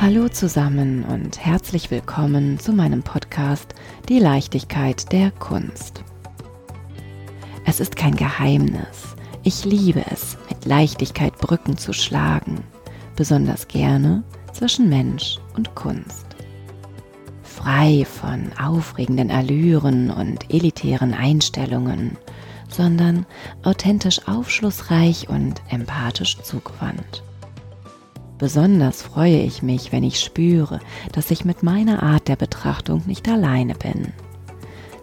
Hallo zusammen und herzlich willkommen zu meinem Podcast Die Leichtigkeit der Kunst. Es ist kein Geheimnis. Ich liebe es, mit Leichtigkeit Brücken zu schlagen, besonders gerne zwischen Mensch und Kunst. Frei von aufregenden Allüren und elitären Einstellungen, sondern authentisch aufschlussreich und empathisch zugewandt. Besonders freue ich mich, wenn ich spüre, dass ich mit meiner Art der Betrachtung nicht alleine bin.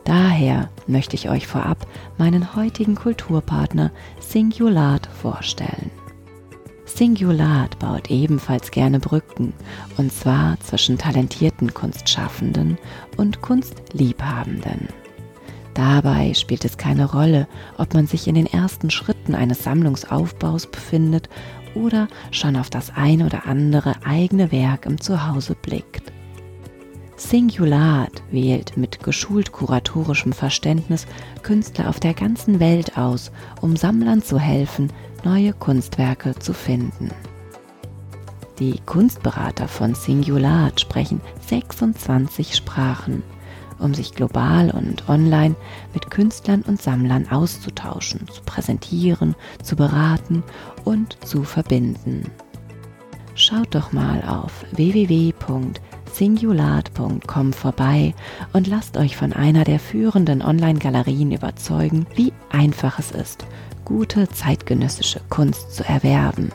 Daher möchte ich euch vorab meinen heutigen Kulturpartner Singulat vorstellen. Singulat baut ebenfalls gerne Brücken, und zwar zwischen talentierten Kunstschaffenden und Kunstliebhabenden. Dabei spielt es keine Rolle, ob man sich in den ersten Schritten eines Sammlungsaufbaus befindet oder schon auf das ein oder andere eigene Werk im Zuhause blickt. Singulat wählt mit geschult kuratorischem Verständnis Künstler auf der ganzen Welt aus, um Sammlern zu helfen, neue Kunstwerke zu finden. Die Kunstberater von Singulat sprechen 26 Sprachen um sich global und online mit Künstlern und Sammlern auszutauschen, zu präsentieren, zu beraten und zu verbinden. Schaut doch mal auf www.singulat.com vorbei und lasst euch von einer der führenden Online-Galerien überzeugen, wie einfach es ist, gute zeitgenössische Kunst zu erwerben,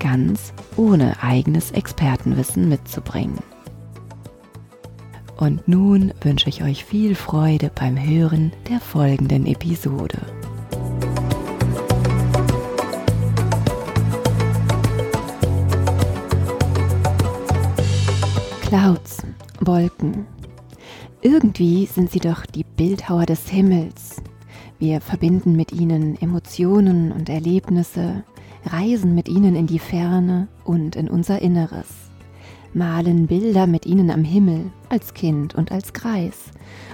ganz ohne eigenes Expertenwissen mitzubringen. Und nun wünsche ich euch viel Freude beim Hören der folgenden Episode. Clouds, Wolken. Irgendwie sind sie doch die Bildhauer des Himmels. Wir verbinden mit ihnen Emotionen und Erlebnisse, reisen mit ihnen in die Ferne und in unser Inneres malen Bilder mit ihnen am Himmel, als Kind und als Greis,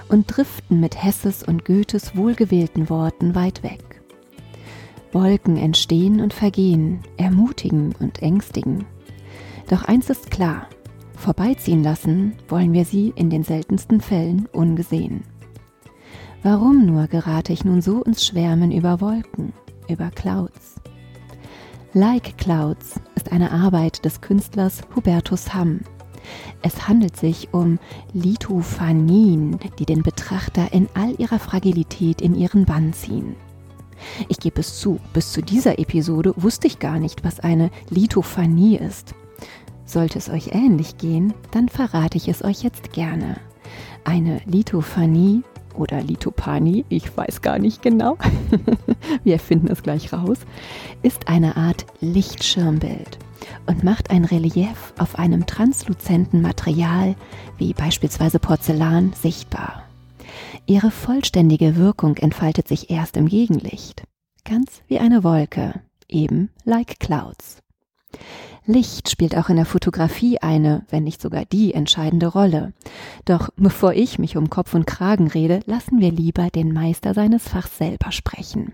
und driften mit Hesses und Goethes wohlgewählten Worten weit weg. Wolken entstehen und vergehen, ermutigen und ängstigen. Doch eins ist klar, vorbeiziehen lassen wollen wir sie in den seltensten Fällen ungesehen. Warum nur gerate ich nun so ins Schwärmen über Wolken, über Clouds? Like Clouds ist eine Arbeit des Künstlers Hubertus Hamm. Es handelt sich um Lithophanien, die den Betrachter in all ihrer Fragilität in ihren Bann ziehen. Ich gebe es zu, bis zu dieser Episode wusste ich gar nicht, was eine Lithophanie ist. Sollte es euch ähnlich gehen, dann verrate ich es euch jetzt gerne. Eine Lithophanie oder Litopani, ich weiß gar nicht genau, wir finden es gleich raus, ist eine Art Lichtschirmbild und macht ein Relief auf einem transluzenten Material wie beispielsweise Porzellan sichtbar. Ihre vollständige Wirkung entfaltet sich erst im Gegenlicht, ganz wie eine Wolke, eben like clouds. Licht spielt auch in der Fotografie eine, wenn nicht sogar die entscheidende Rolle. Doch bevor ich mich um Kopf und Kragen rede, lassen wir lieber den Meister seines Fachs selber sprechen.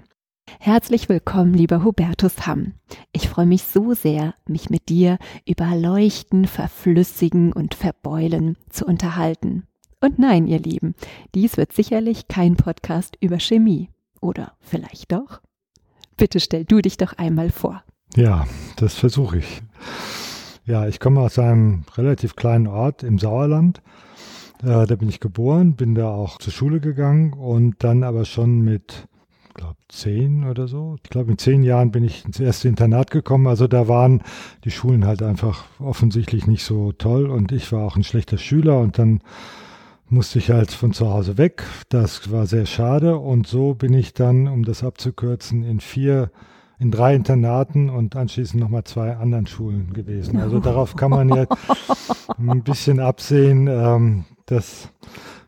Herzlich willkommen, lieber Hubertus Hamm. Ich freue mich so sehr, mich mit dir über Leuchten, Verflüssigen und Verbeulen zu unterhalten. Und nein, ihr Lieben, dies wird sicherlich kein Podcast über Chemie. Oder vielleicht doch? Bitte stell du dich doch einmal vor. Ja, das versuche ich. Ja, ich komme aus einem relativ kleinen Ort im Sauerland. Äh, da bin ich geboren, bin da auch zur Schule gegangen und dann aber schon mit, glaube zehn oder so. Ich glaube, mit zehn Jahren bin ich ins erste Internat gekommen. Also da waren die Schulen halt einfach offensichtlich nicht so toll und ich war auch ein schlechter Schüler und dann musste ich halt von zu Hause weg. Das war sehr schade und so bin ich dann, um das abzukürzen, in vier in drei Internaten und anschließend nochmal zwei anderen Schulen gewesen. Also darauf kann man ja ein bisschen absehen, ähm, dass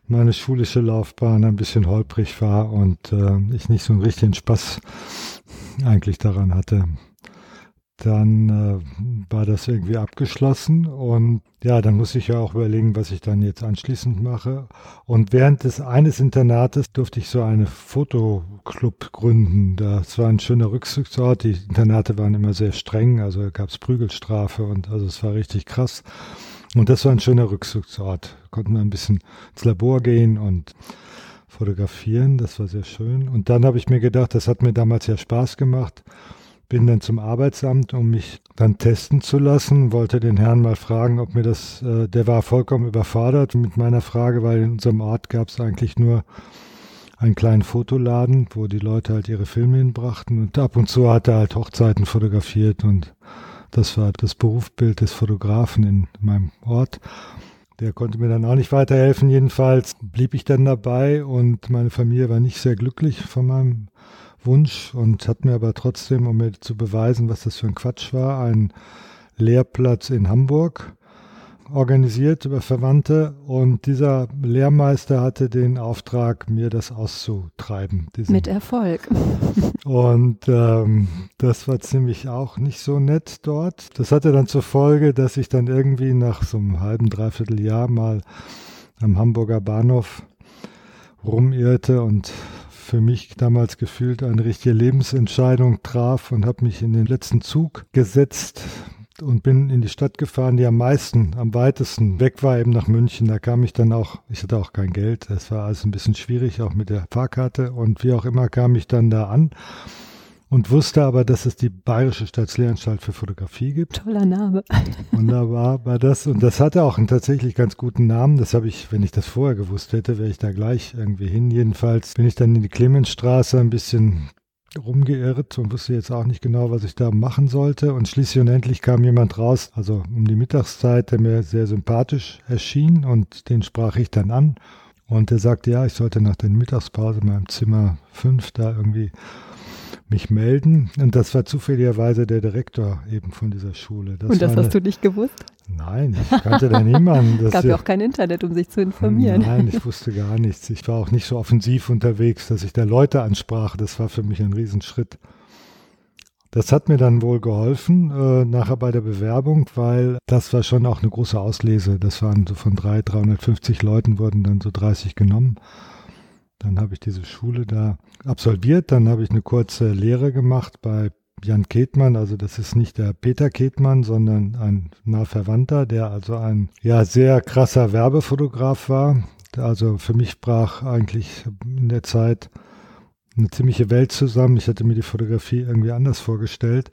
meine schulische Laufbahn ein bisschen holprig war und äh, ich nicht so einen richtigen Spaß eigentlich daran hatte dann äh, war das irgendwie abgeschlossen und ja, dann muss ich ja auch überlegen, was ich dann jetzt anschließend mache. Und während des eines Internates durfte ich so eine Fotoclub gründen. Das war ein schöner Rückzugsort. Die Internate waren immer sehr streng, also gab es Prügelstrafe und also es war richtig krass. Und das war ein schöner Rückzugsort. Konnten wir ein bisschen ins Labor gehen und fotografieren. Das war sehr schön. Und dann habe ich mir gedacht, das hat mir damals ja Spaß gemacht. Bin dann zum Arbeitsamt, um mich dann testen zu lassen. Wollte den Herrn mal fragen, ob mir das, äh, der war vollkommen überfordert mit meiner Frage, weil in unserem Ort gab es eigentlich nur einen kleinen Fotoladen, wo die Leute halt ihre Filme hinbrachten. Und ab und zu hat er halt Hochzeiten fotografiert und das war das Berufsbild des Fotografen in meinem Ort. Der konnte mir dann auch nicht weiterhelfen. Jedenfalls blieb ich dann dabei und meine Familie war nicht sehr glücklich von meinem Wunsch und hat mir aber trotzdem, um mir zu beweisen, was das für ein Quatsch war, einen Lehrplatz in Hamburg organisiert über Verwandte und dieser Lehrmeister hatte den Auftrag, mir das auszutreiben. Mit Erfolg. Und ähm, das war ziemlich auch nicht so nett dort. Das hatte dann zur Folge, dass ich dann irgendwie nach so einem halben, dreiviertel Jahr mal am Hamburger Bahnhof rumirrte und für mich damals gefühlt eine richtige Lebensentscheidung traf und habe mich in den letzten Zug gesetzt und bin in die Stadt gefahren, die am meisten, am weitesten weg war, eben nach München. Da kam ich dann auch, ich hatte auch kein Geld, es war alles ein bisschen schwierig, auch mit der Fahrkarte. Und wie auch immer kam ich dann da an und wusste aber, dass es die Bayerische Staatslehranstalt für Fotografie gibt. Toller Name. Wunderbar war das. Und das hatte auch einen tatsächlich ganz guten Namen. Das habe ich, wenn ich das vorher gewusst hätte, wäre ich da gleich irgendwie hin. Jedenfalls bin ich dann in die Clemensstraße ein bisschen rumgeirrt und wusste jetzt auch nicht genau, was ich da machen sollte. Und schließlich und endlich kam jemand raus, also um die Mittagszeit, der mir sehr sympathisch erschien und den sprach ich dann an. Und er sagte, ja, ich sollte nach der Mittagspause in meinem Zimmer 5 da irgendwie mich melden. Und das war zufälligerweise der Direktor eben von dieser Schule. Das und das hast du nicht gewusst? Nein, ich kannte da niemanden. Es gab ja auch kein Internet, um sich zu informieren. Nein, ich wusste gar nichts. Ich war auch nicht so offensiv unterwegs, dass ich da Leute ansprach. Das war für mich ein Riesenschritt. Das hat mir dann wohl geholfen, äh, nachher bei der Bewerbung, weil das war schon auch eine große Auslese. Das waren so von drei, 350 Leuten wurden dann so 30 genommen. Dann habe ich diese Schule da absolviert. Dann habe ich eine kurze Lehre gemacht bei Jan Ketmann. Also das ist nicht der Peter Ketmann, sondern ein nah Verwandter, der also ein ja sehr krasser Werbefotograf war. Also für mich brach eigentlich in der Zeit eine ziemliche Welt zusammen. Ich hatte mir die Fotografie irgendwie anders vorgestellt.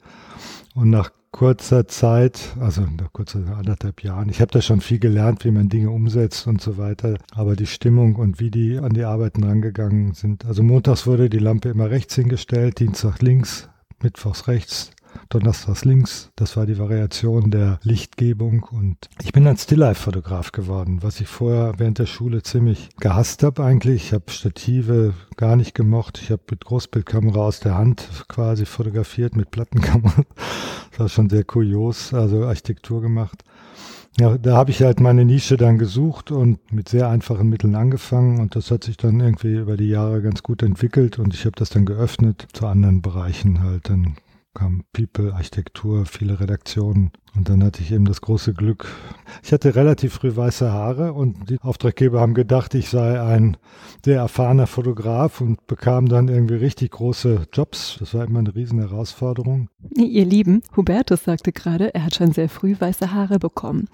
Und nach kurzer Zeit, also nach kurzer anderthalb Jahren. Ich habe da schon viel gelernt, wie man Dinge umsetzt und so weiter. Aber die Stimmung und wie die an die Arbeiten rangegangen sind. Also montags wurde die Lampe immer rechts hingestellt, Dienstag links, mittwochs rechts, Donnerstags links. Das war die Variation der Lichtgebung. Und ich bin ein Stilllife-Fotograf geworden, was ich vorher während der Schule ziemlich gehasst habe eigentlich. Ich habe Stative gar nicht gemocht. Ich habe mit Großbildkamera aus der Hand quasi fotografiert, mit Plattenkamera. Das war schon sehr kurios, also Architektur gemacht. Ja, da habe ich halt meine Nische dann gesucht und mit sehr einfachen Mitteln angefangen und das hat sich dann irgendwie über die Jahre ganz gut entwickelt und ich habe das dann geöffnet zu anderen Bereichen halt. Dann kam People, Architektur, viele Redaktionen. Und dann hatte ich eben das große Glück. Ich hatte relativ früh weiße Haare und die Auftraggeber haben gedacht, ich sei ein sehr erfahrener Fotograf und bekam dann irgendwie richtig große Jobs. Das war immer eine riesen Herausforderung. Ihr Lieben, Hubertus sagte gerade, er hat schon sehr früh weiße Haare bekommen.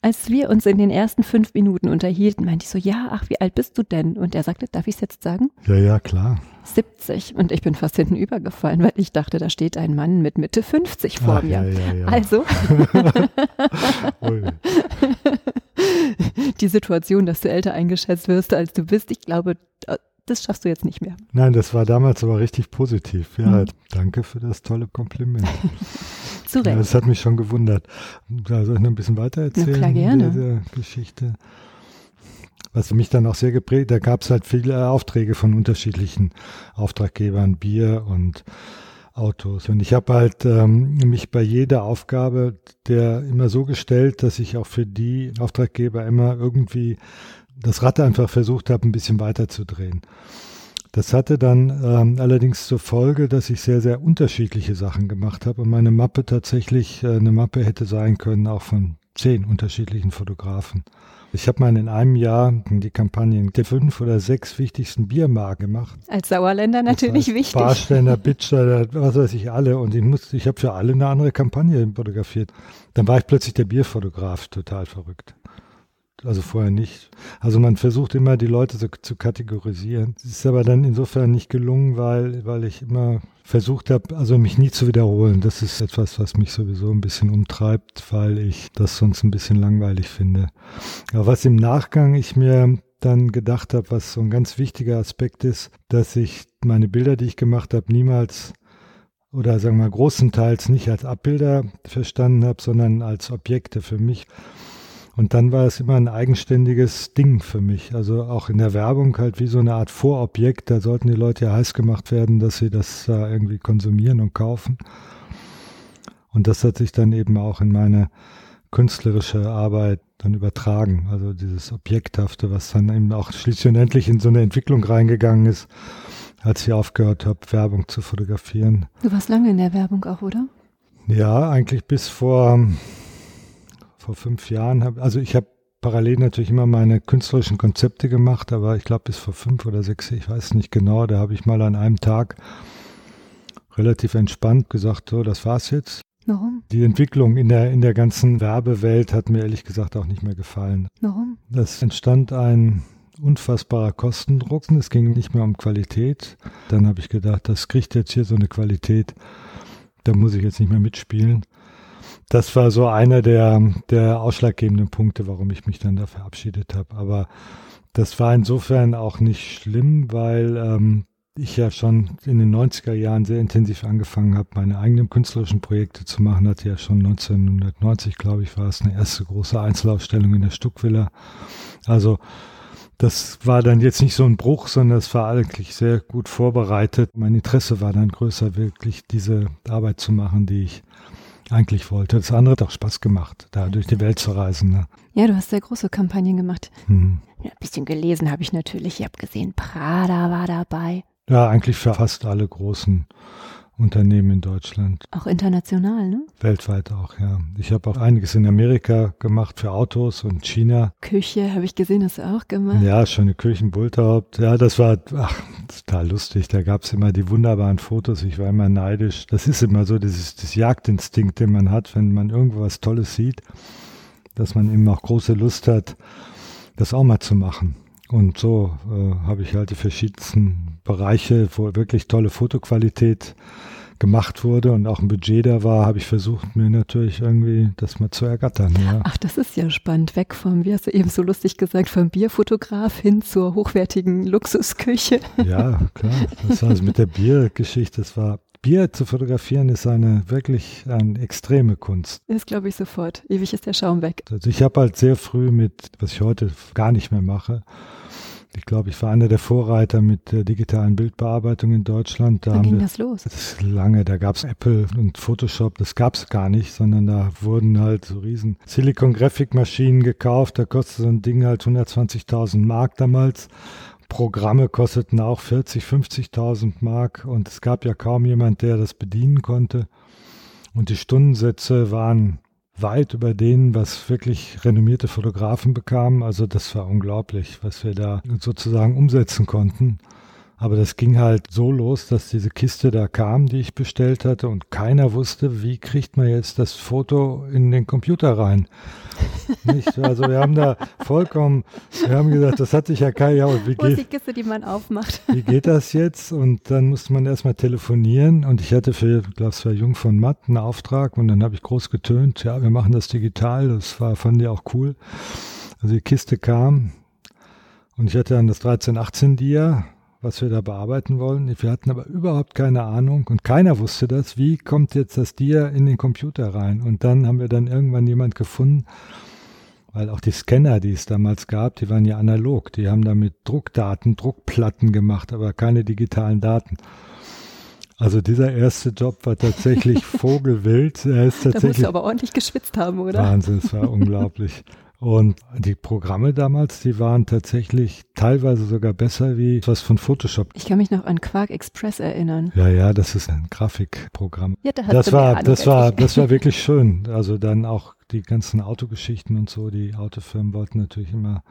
Als wir uns in den ersten fünf Minuten unterhielten, meinte ich so, ja, ach, wie alt bist du denn? Und er sagte, darf ich es jetzt sagen? Ja, ja, klar. 70 und ich bin fast hinten übergefallen, weil ich dachte, da steht ein Mann mit Mitte 50 vor Ach, mir. Ja, ja, ja. Also die Situation, dass du älter eingeschätzt wirst, als du bist, ich glaube, das schaffst du jetzt nicht mehr. Nein, das war damals aber richtig positiv. Ja, mhm. danke für das tolle Kompliment. Zu Recht. Ja, das hat mich schon gewundert. Da soll ich noch ein bisschen weiter erzählen? Na klar, gerne. Diese Geschichte was mich dann auch sehr geprägt, da gab es halt viele Aufträge von unterschiedlichen Auftraggebern, Bier und Autos. Und ich habe halt ähm, mich bei jeder Aufgabe der immer so gestellt, dass ich auch für die Auftraggeber immer irgendwie das Rad einfach versucht habe, ein bisschen weiterzudrehen. Das hatte dann ähm, allerdings zur Folge, dass ich sehr, sehr unterschiedliche Sachen gemacht habe und meine Mappe tatsächlich äh, eine Mappe hätte sein können, auch von zehn unterschiedlichen Fotografen. Ich habe mal in einem Jahr die Kampagnen der fünf oder sechs wichtigsten Biermarken gemacht. Als Sauerländer natürlich das heißt, wichtig. Barständer, Bitcher, was weiß ich, alle. Und ich musste, ich habe für alle eine andere Kampagne fotografiert. Dann war ich plötzlich der Bierfotograf, total verrückt. Also vorher nicht. Also man versucht immer, die Leute so zu kategorisieren. Es ist aber dann insofern nicht gelungen, weil, weil ich immer versucht habe, also mich nie zu wiederholen. Das ist etwas, was mich sowieso ein bisschen umtreibt, weil ich das sonst ein bisschen langweilig finde. Aber was im Nachgang ich mir dann gedacht habe, was so ein ganz wichtiger Aspekt ist, dass ich meine Bilder, die ich gemacht habe, niemals oder sagen wir mal großenteils nicht als Abbilder verstanden habe, sondern als Objekte für mich. Und dann war es immer ein eigenständiges Ding für mich. Also auch in der Werbung halt wie so eine Art Vorobjekt. Da sollten die Leute ja heiß gemacht werden, dass sie das äh, irgendwie konsumieren und kaufen. Und das hat sich dann eben auch in meine künstlerische Arbeit dann übertragen. Also dieses Objekthafte, was dann eben auch schließlich und endlich in so eine Entwicklung reingegangen ist, als ich aufgehört habe, Werbung zu fotografieren. Du warst lange in der Werbung auch, oder? Ja, eigentlich bis vor vor fünf Jahren habe, also ich habe parallel natürlich immer meine künstlerischen Konzepte gemacht, aber ich glaube bis vor fünf oder sechs, ich weiß nicht genau, da habe ich mal an einem Tag relativ entspannt gesagt, so, das war's jetzt. Warum? Die Entwicklung in der, in der ganzen Werbewelt hat mir ehrlich gesagt auch nicht mehr gefallen. Warum? Das entstand ein unfassbarer Kostendruck. Es ging nicht mehr um Qualität. Dann habe ich gedacht, das kriegt jetzt hier so eine Qualität, da muss ich jetzt nicht mehr mitspielen das war so einer der, der ausschlaggebenden Punkte, warum ich mich dann da verabschiedet habe. Aber das war insofern auch nicht schlimm, weil ähm, ich ja schon in den 90er Jahren sehr intensiv angefangen habe, meine eigenen künstlerischen Projekte zu machen. Hatte ja schon 1990, glaube ich, war es eine erste große Einzelausstellung in der Stuckvilla. Also das war dann jetzt nicht so ein Bruch, sondern es war eigentlich sehr gut vorbereitet. Mein Interesse war dann größer, wirklich diese Arbeit zu machen, die ich eigentlich wollte. Das andere hat auch Spaß gemacht, da durch die Welt zu reisen. Ne? Ja, du hast sehr große Kampagnen gemacht. Mhm. Ja, ein bisschen gelesen habe ich natürlich. Ich habe gesehen, Prada war dabei. Ja, eigentlich für fast alle großen Unternehmen in Deutschland. Auch international, ne? Weltweit auch, ja. Ich habe auch einiges in Amerika gemacht für Autos und China. Küche habe ich gesehen, hast du auch gemacht. Ja, schöne Küchen, Bulterhaupt. Ja, das war ach, total lustig. Da gab es immer die wunderbaren Fotos. Ich war immer neidisch. Das ist immer so, dieses das Jagdinstinkt, den man hat, wenn man irgendwo was Tolles sieht, dass man eben auch große Lust hat, das auch mal zu machen. Und so äh, habe ich halt die verschiedensten Bereiche, wo wirklich tolle Fotoqualität gemacht wurde und auch ein Budget da war, habe ich versucht, mir natürlich irgendwie das mal zu ergattern. Ja. Ach, das ist ja spannend. Weg vom, wie hast du eben so lustig gesagt, vom Bierfotograf hin zur hochwertigen Luxusküche. Ja, klar. Das war also mit der Biergeschichte, das war Bier zu fotografieren ist eine wirklich eine extreme Kunst. Das glaube ich sofort. Ewig ist der Schaum weg. Also ich habe halt sehr früh mit, was ich heute gar nicht mehr mache, ich glaube, ich war einer der Vorreiter mit der digitalen Bildbearbeitung in Deutschland. Da Wann ging wir, das los? Das ist lange, da gab es Apple und Photoshop, das gab es gar nicht, sondern da wurden halt so riesen Silicon Graphic Maschinen gekauft, da kostete so ein Ding halt 120.000 Mark damals. Programme kosteten auch 40, 50.000 Mark und es gab ja kaum jemand, der das bedienen konnte. Und die Stundensätze waren weit über denen, was wirklich renommierte Fotografen bekamen. Also das war unglaublich, was wir da sozusagen umsetzen konnten. Aber das ging halt so los, dass diese Kiste da kam, die ich bestellt hatte und keiner wusste, wie kriegt man jetzt das Foto in den Computer rein. Nicht? Also wir haben da vollkommen, wir haben gesagt, das hat sich ja keiner, ja, wie geht, die Kiste, die man aufmacht. Wie geht das jetzt? Und dann musste man erstmal telefonieren und ich hatte für, ich glaube es war Jung von Matt, einen Auftrag und dann habe ich groß getönt, ja, wir machen das digital, das war, fand ich auch cool. Also die Kiste kam und ich hatte dann das 1318 Dia was wir da bearbeiten wollen. Wir hatten aber überhaupt keine Ahnung und keiner wusste das. Wie kommt jetzt das Dia in den Computer rein? Und dann haben wir dann irgendwann jemand gefunden, weil auch die Scanner, die es damals gab, die waren ja analog. Die haben damit Druckdaten, Druckplatten gemacht, aber keine digitalen Daten. Also dieser erste Job war tatsächlich vogelwild. Er ist tatsächlich da musst du aber ordentlich geschwitzt haben, oder? Wahnsinn, es war unglaublich. Und die Programme damals, die waren tatsächlich teilweise sogar besser wie was von Photoshop. Ich kann mich noch an Quark Express erinnern. Ja, ja, das ist ein Grafikprogramm. Ja, da das war, das war, das war wirklich schön. Also dann auch die ganzen Autogeschichten und so. Die Autofirmen wollten natürlich immer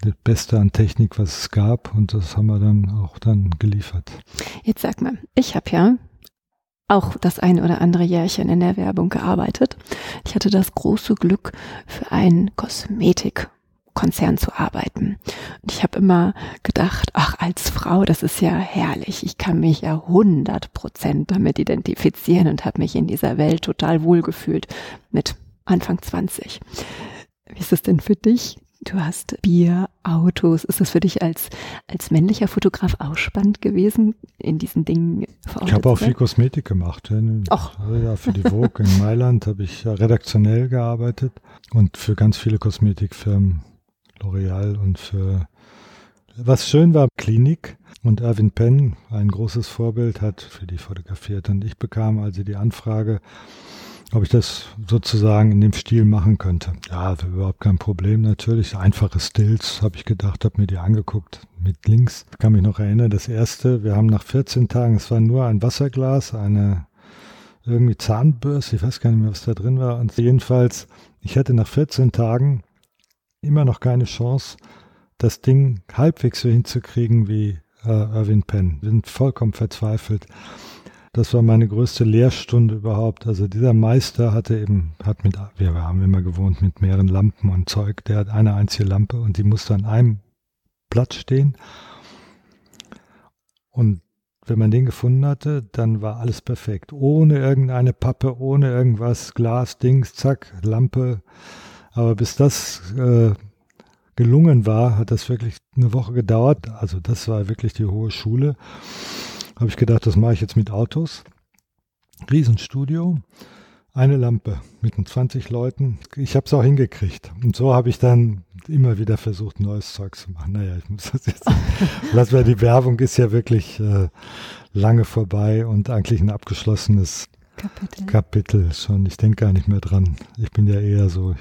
das Beste an Technik, was es gab, und das haben wir dann auch dann geliefert. Jetzt sag mal, ich habe ja auch das ein oder andere Jährchen in der Werbung gearbeitet. Ich hatte das große Glück, für einen Kosmetikkonzern zu arbeiten. Und ich habe immer gedacht, ach, als Frau, das ist ja herrlich. Ich kann mich ja 100 Prozent damit identifizieren und habe mich in dieser Welt total wohlgefühlt mit Anfang 20. Wie ist es denn für dich? Du hast Bier, Autos. Ist das für dich als, als männlicher Fotograf auch spannend gewesen, in diesen Dingen verortet Ich habe auch viel Kosmetik gemacht. Ach. Ja, für die Vogue in Mailand habe ich redaktionell gearbeitet und für ganz viele Kosmetikfirmen, L'Oreal und für, was schön war, Klinik. Und Erwin Penn, ein großes Vorbild, hat für die fotografiert. Und ich bekam also die Anfrage, ob ich das sozusagen in dem Stil machen könnte. Ja, überhaupt kein Problem natürlich. Einfache Stills, habe ich gedacht, habe mir die angeguckt mit links. Ich kann mich noch erinnern, das erste, wir haben nach 14 Tagen, es war nur ein Wasserglas, eine irgendwie Zahnbürste, ich weiß gar nicht mehr, was da drin war. Und jedenfalls, ich hatte nach 14 Tagen immer noch keine Chance, das Ding halbwegs so hinzukriegen wie äh, Irvin Penn. Wir sind vollkommen verzweifelt. Das war meine größte Lehrstunde überhaupt. Also dieser Meister hatte eben, hat mit, wir haben immer gewohnt mit mehreren Lampen und Zeug. Der hat eine einzige Lampe und die musste an einem Platz stehen. Und wenn man den gefunden hatte, dann war alles perfekt. Ohne irgendeine Pappe, ohne irgendwas, Glas, Dings, zack, Lampe. Aber bis das äh, gelungen war, hat das wirklich eine Woche gedauert. Also das war wirklich die hohe Schule habe ich gedacht, das mache ich jetzt mit Autos. Riesenstudio, eine Lampe mit 20 Leuten. Ich habe es auch hingekriegt. Und so habe ich dann immer wieder versucht, neues Zeug zu machen. Naja, ich muss das jetzt. Lass mal, die Werbung ist ja wirklich äh, lange vorbei und eigentlich ein abgeschlossenes Kapitel. Kapitel schon. Ich denke gar nicht mehr dran. Ich bin ja eher so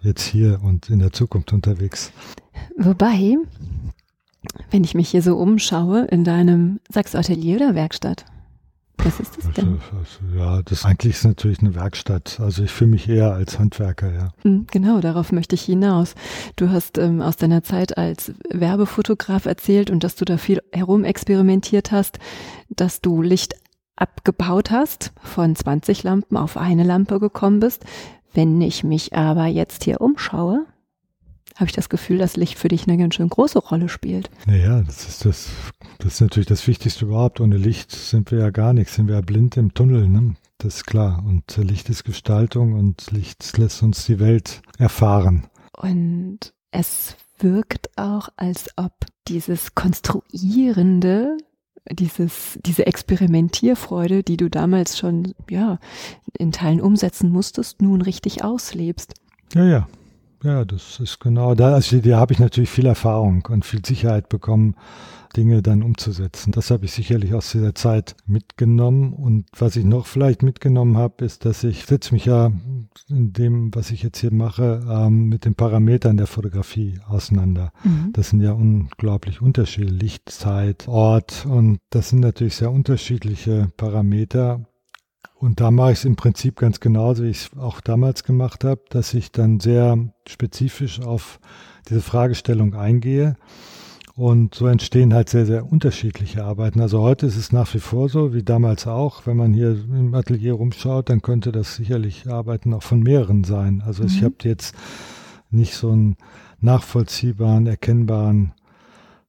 jetzt hier und in der Zukunft unterwegs. Wobei, wenn ich mich hier so umschaue in deinem, sagst Atelier oder Werkstatt? Was ist das denn? Also, ja, das eigentlich ist natürlich eine Werkstatt. Also ich fühle mich eher als Handwerker, ja. Hm, genau, darauf möchte ich hinaus. Du hast ähm, aus deiner Zeit als Werbefotograf erzählt und dass du da viel herumexperimentiert hast, dass du Licht abgebaut hast, von 20 Lampen auf eine Lampe gekommen bist. Wenn ich mich aber jetzt hier umschaue, habe ich das Gefühl, dass Licht für dich eine ganz schön große Rolle spielt. Naja, das ist das, das ist natürlich das Wichtigste überhaupt. Ohne Licht sind wir ja gar nichts, sind wir ja blind im Tunnel, ne? Das ist klar. Und Licht ist Gestaltung und Licht lässt uns die Welt erfahren. Und es wirkt auch, als ob dieses Konstruierende dieses, diese Experimentierfreude, die du damals schon, ja, in Teilen umsetzen musstest, nun richtig auslebst. Ja, ja, ja, das ist genau da. Also da habe ich natürlich viel Erfahrung und viel Sicherheit bekommen, Dinge dann umzusetzen. Das habe ich sicherlich aus dieser Zeit mitgenommen. Und was ich noch vielleicht mitgenommen habe, ist, dass ich setze mich ja in dem, was ich jetzt hier mache, ähm, mit den Parametern der Fotografie auseinander. Mhm. Das sind ja unglaublich Unterschiede. Licht, Zeit, Ort. Und das sind natürlich sehr unterschiedliche Parameter. Und da mache ich es im Prinzip ganz genauso, wie ich es auch damals gemacht habe, dass ich dann sehr spezifisch auf diese Fragestellung eingehe. Und so entstehen halt sehr, sehr unterschiedliche Arbeiten. Also heute ist es nach wie vor so, wie damals auch. Wenn man hier im Atelier rumschaut, dann könnte das sicherlich Arbeiten auch von mehreren sein. Also mhm. ich habe jetzt nicht so einen nachvollziehbaren, erkennbaren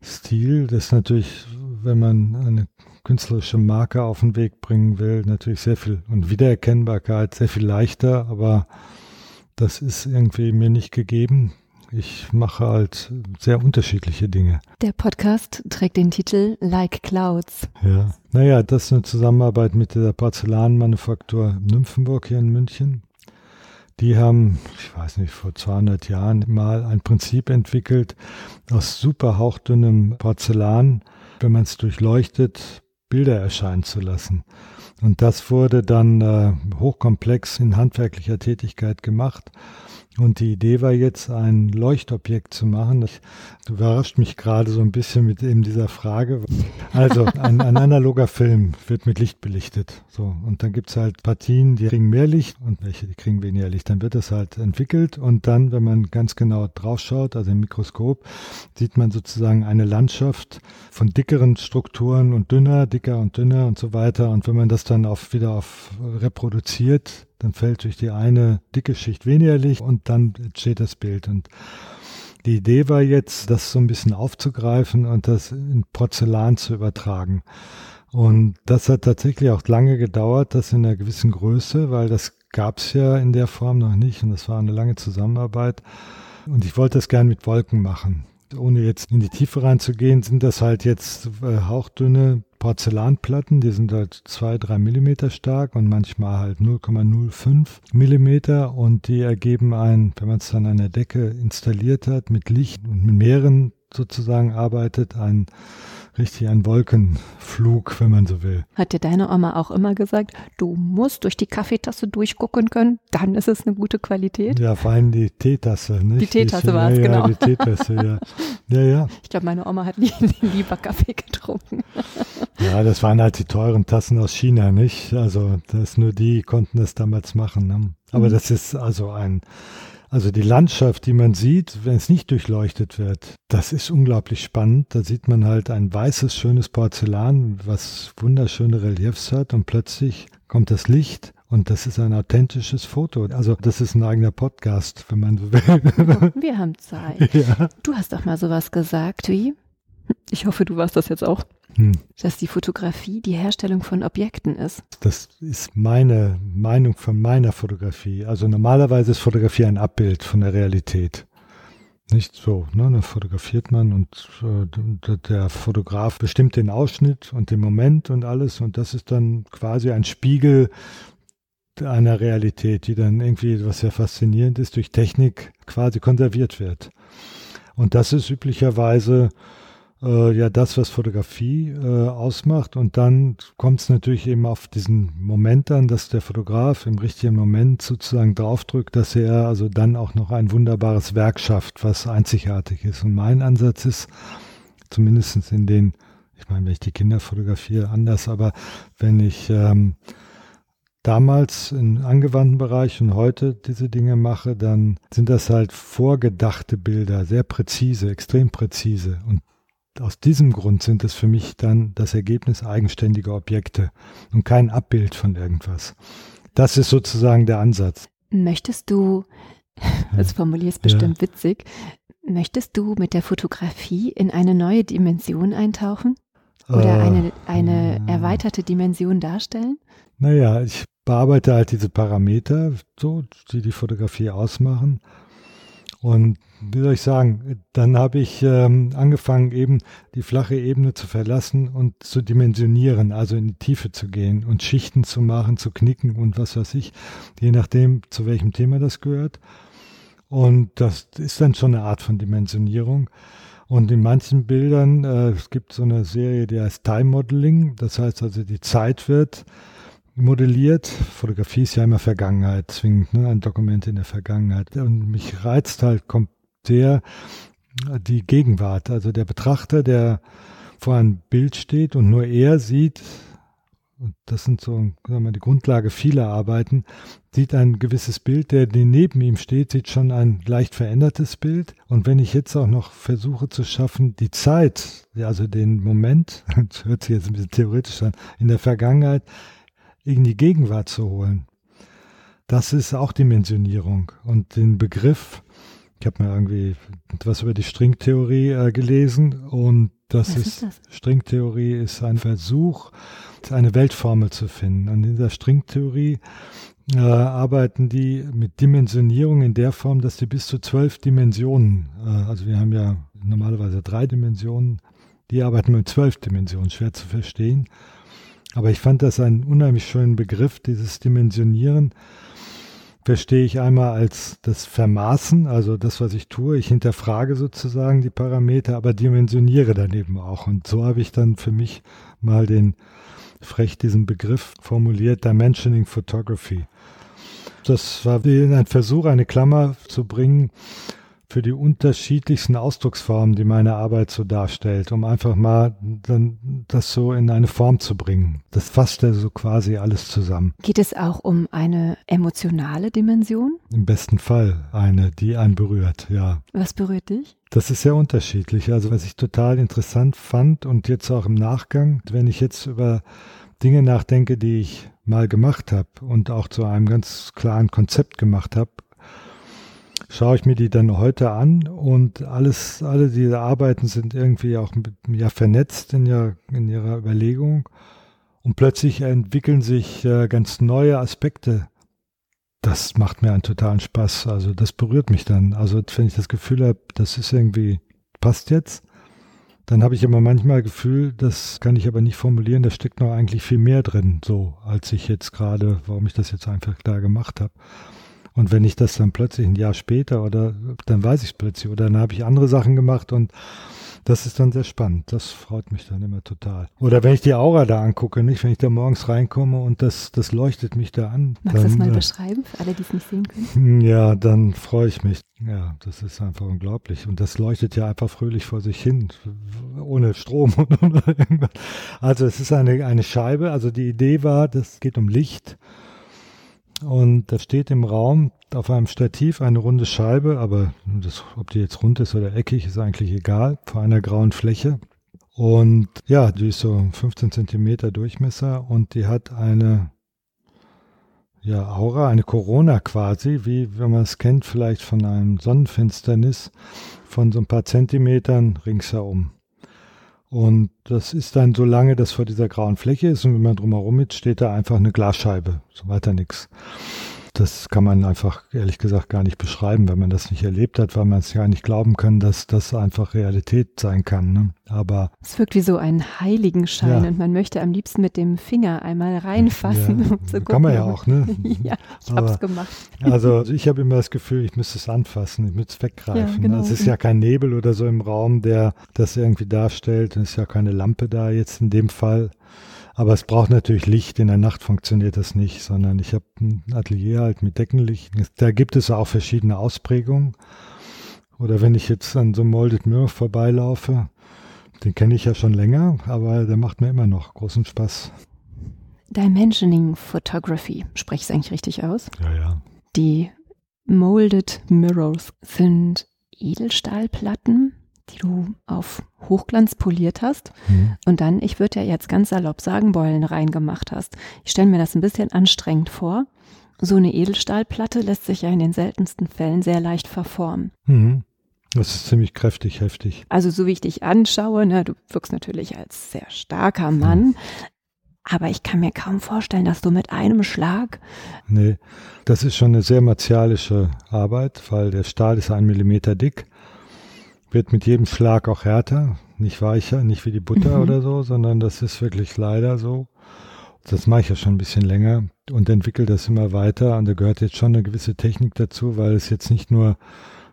Stil. Das ist natürlich, wenn man eine künstlerische Marke auf den Weg bringen will, natürlich sehr viel und Wiedererkennbarkeit sehr viel leichter, aber das ist irgendwie mir nicht gegeben. Ich mache halt sehr unterschiedliche Dinge. Der Podcast trägt den Titel Like Clouds. Ja, naja, das ist eine Zusammenarbeit mit der Porzellanmanufaktur Nymphenburg hier in München. Die haben, ich weiß nicht, vor 200 Jahren mal ein Prinzip entwickelt aus super hauchdünnem Porzellan. Wenn man es durchleuchtet, Bilder erscheinen zu lassen. Und das wurde dann äh, hochkomplex in handwerklicher Tätigkeit gemacht. Und die Idee war jetzt, ein Leuchtobjekt zu machen. Das überrascht mich gerade so ein bisschen mit eben dieser Frage. Also, ein, ein analoger Film wird mit Licht belichtet. So. Und dann gibt's halt Partien, die kriegen mehr Licht und welche, die kriegen weniger Licht. Dann wird das halt entwickelt und dann, wenn man ganz genau draufschaut, also im Mikroskop, sieht man sozusagen eine Landschaft von dickeren Strukturen und dünner, dicker und dünner und so weiter. Und wenn man das dann auf, wieder auf reproduziert, dann fällt durch die eine dicke Schicht weniger Licht und dann entsteht das Bild. Und die Idee war jetzt, das so ein bisschen aufzugreifen und das in Porzellan zu übertragen. Und das hat tatsächlich auch lange gedauert, das in einer gewissen Größe, weil das gab es ja in der Form noch nicht und das war eine lange Zusammenarbeit. Und ich wollte das gern mit Wolken machen. Ohne jetzt in die Tiefe reinzugehen, sind das halt jetzt äh, hauchdünne Porzellanplatten, die sind halt zwei, drei Millimeter stark und manchmal halt 0,05 Millimeter. Und die ergeben ein, wenn man es dann an der Decke installiert hat, mit Licht und mit mehreren sozusagen arbeitet, ein richtig ein Wolkenflug, wenn man so will. Hat dir deine Oma auch immer gesagt, du musst durch die Kaffeetasse durchgucken können, dann ist es eine gute Qualität? Ja, vor allem die Teetasse, nicht? Die Teetasse war es, ja, genau. Ja, die Teetasse, ja. Ja, ja. Ich glaube, meine Oma hat nie, lieber Kaffee getrunken. Ja, das waren halt die teuren Tassen aus China, nicht? Also, das nur die konnten das damals machen. Ne? Aber mhm. das ist also ein also die Landschaft, die man sieht, wenn es nicht durchleuchtet wird, das ist unglaublich spannend. Da sieht man halt ein weißes, schönes Porzellan, was wunderschöne Reliefs hat und plötzlich kommt das Licht und das ist ein authentisches Foto. Also das ist ein eigener Podcast, wenn man so will. Wir haben Zeit. Ja. Du hast doch mal sowas gesagt wie, ich hoffe, du warst das jetzt auch. Hm. Dass die Fotografie die Herstellung von Objekten ist. Das ist meine Meinung von meiner Fotografie. Also normalerweise ist Fotografie ein Abbild von der Realität. Nicht so, ne? Da fotografiert man und äh, der Fotograf bestimmt den Ausschnitt und den Moment und alles und das ist dann quasi ein Spiegel einer Realität, die dann irgendwie, was sehr faszinierend ist, durch Technik quasi konserviert wird. Und das ist üblicherweise äh, ja das, was Fotografie äh, ausmacht. Und dann kommt es natürlich eben auf diesen Moment an, dass der Fotograf im richtigen Moment sozusagen draufdrückt, dass er also dann auch noch ein wunderbares Werk schafft, was einzigartig ist. Und mein Ansatz ist, zumindest in den, ich meine, wenn ich die Kinder fotografiere, anders, aber wenn ich ähm, damals im angewandten Bereich und heute diese Dinge mache, dann sind das halt vorgedachte Bilder, sehr präzise, extrem präzise. Und aus diesem Grund sind es für mich dann das Ergebnis eigenständiger Objekte und kein Abbild von irgendwas. Das ist sozusagen der Ansatz. Möchtest du, das formulierst bestimmt ja. witzig, möchtest du mit der Fotografie in eine neue Dimension eintauchen? Oder äh, eine, eine äh, erweiterte Dimension darstellen? Naja, ich bearbeite halt diese Parameter, so, die die Fotografie ausmachen. Und wie soll ich sagen, dann habe ich ähm, angefangen, eben die flache Ebene zu verlassen und zu dimensionieren, also in die Tiefe zu gehen und Schichten zu machen, zu knicken und was weiß ich, je nachdem, zu welchem Thema das gehört. Und das ist dann schon eine Art von Dimensionierung. Und in manchen Bildern, äh, es gibt so eine Serie, die heißt Time Modeling, das heißt also, die Zeit wird modelliert. Fotografie ist ja immer Vergangenheit, zwingend, ne? ein Dokument in der Vergangenheit. Und mich reizt halt kommt sehr die Gegenwart. Also der Betrachter, der vor einem Bild steht und nur er sieht, und das sind so sagen wir, die Grundlage vieler Arbeiten, sieht ein gewisses Bild, der, der neben ihm steht, sieht schon ein leicht verändertes Bild. Und wenn ich jetzt auch noch versuche zu schaffen, die Zeit, also den Moment, das hört sich jetzt ein bisschen theoretisch an, in der Vergangenheit, in die Gegenwart zu holen. Das ist auch Dimensionierung. Und den Begriff, ich habe mal irgendwie etwas über die Stringtheorie äh, gelesen und das Was ist, ist das? Stringtheorie ist ein Versuch, eine Weltformel zu finden. Und in dieser Stringtheorie äh, arbeiten die mit Dimensionierung in der Form, dass sie bis zu zwölf Dimensionen, äh, also wir haben ja normalerweise drei Dimensionen, die arbeiten mit zwölf Dimensionen, schwer zu verstehen. Aber ich fand das einen unheimlich schönen Begriff, dieses Dimensionieren, verstehe ich einmal als das Vermaßen, also das, was ich tue. Ich hinterfrage sozusagen die Parameter, aber dimensioniere daneben auch. Und so habe ich dann für mich mal den frech diesen Begriff formuliert, Dimensioning Photography. Das war ein Versuch, eine Klammer zu bringen für die unterschiedlichsten Ausdrucksformen, die meine Arbeit so darstellt, um einfach mal dann das so in eine Form zu bringen. Das fasst ja so quasi alles zusammen. Geht es auch um eine emotionale Dimension? Im besten Fall eine, die einen berührt, ja. Was berührt dich? Das ist sehr unterschiedlich. Also was ich total interessant fand und jetzt auch im Nachgang, wenn ich jetzt über Dinge nachdenke, die ich mal gemacht habe und auch zu einem ganz klaren Konzept gemacht habe, schaue ich mir die dann heute an und alles, alle diese Arbeiten sind irgendwie auch ja, vernetzt in, ihrer, in ihrer Überlegung und plötzlich entwickeln sich äh, ganz neue Aspekte. Das macht mir einen totalen Spaß. Also das berührt mich dann. Also wenn ich das Gefühl habe, das ist irgendwie, passt jetzt, dann habe ich immer manchmal Gefühl, das kann ich aber nicht formulieren, da steckt noch eigentlich viel mehr drin, so als ich jetzt gerade, warum ich das jetzt einfach da gemacht habe. Und wenn ich das dann plötzlich ein Jahr später oder dann weiß ich es plötzlich oder dann habe ich andere Sachen gemacht und das ist dann sehr spannend. Das freut mich dann immer total. Oder wenn ich die Aura da angucke, nicht, wenn ich da morgens reinkomme und das, das leuchtet mich da an. Magst du das mal äh, beschreiben für alle, die es nicht sehen können? Ja, dann freue ich mich. Ja, das ist einfach unglaublich. Und das leuchtet ja einfach fröhlich vor sich hin, ohne Strom oder irgendwas. Also es ist eine, eine Scheibe. Also die Idee war, das geht um Licht. Und da steht im Raum auf einem Stativ eine runde Scheibe, aber das, ob die jetzt rund ist oder eckig, ist eigentlich egal, vor einer grauen Fläche. Und ja, die ist so 15 Zentimeter Durchmesser und die hat eine ja, Aura, eine Corona quasi, wie wenn man es kennt, vielleicht von einem Sonnenfinsternis von so ein paar Zentimetern ringsherum. Und das ist dann so lange, dass vor dieser grauen Fläche ist und wenn man drumherum ist, steht da einfach eine Glasscheibe, so weiter nichts. Das kann man einfach ehrlich gesagt gar nicht beschreiben, wenn man das nicht erlebt hat, weil man es ja nicht glauben kann, dass das einfach Realität sein kann. Ne? Aber es wirkt wie so ein Heiligenschein ja. und man möchte am liebsten mit dem Finger einmal reinfassen, ja, um zu gucken. Kann man ja auch, ne? ja, ich habe es gemacht. also ich habe immer das Gefühl, ich müsste es anfassen, ich müsste es weggreifen. Ja, genau. Es ist ja kein Nebel oder so im Raum, der das irgendwie darstellt. Es ist ja keine Lampe da jetzt in dem Fall. Aber es braucht natürlich Licht. In der Nacht funktioniert das nicht, sondern ich habe ein Atelier halt mit Deckenlicht. Da gibt es auch verschiedene Ausprägungen. Oder wenn ich jetzt an so einem Molded Mirror vorbeilaufe, den kenne ich ja schon länger, aber der macht mir immer noch großen Spaß. Dimensioning Photography, spreche ich es eigentlich richtig aus? Ja, ja. Die Molded Mirrors sind Edelstahlplatten, die du auf Hochglanz poliert hast mhm. und dann, ich würde ja jetzt ganz salopp sagen, Beulen reingemacht hast. Ich stelle mir das ein bisschen anstrengend vor. So eine Edelstahlplatte lässt sich ja in den seltensten Fällen sehr leicht verformen. Mhm. Das ist ziemlich kräftig, heftig. Also so wie ich dich anschaue, ne, du wirkst natürlich als sehr starker Mann, mhm. aber ich kann mir kaum vorstellen, dass du mit einem Schlag. Nee, das ist schon eine sehr martialische Arbeit, weil der Stahl ist ein Millimeter dick wird mit jedem Schlag auch härter, nicht weicher, nicht wie die Butter mhm. oder so, sondern das ist wirklich leider so. Das mache ich ja schon ein bisschen länger und entwickle das immer weiter. Und da gehört jetzt schon eine gewisse Technik dazu, weil es jetzt nicht nur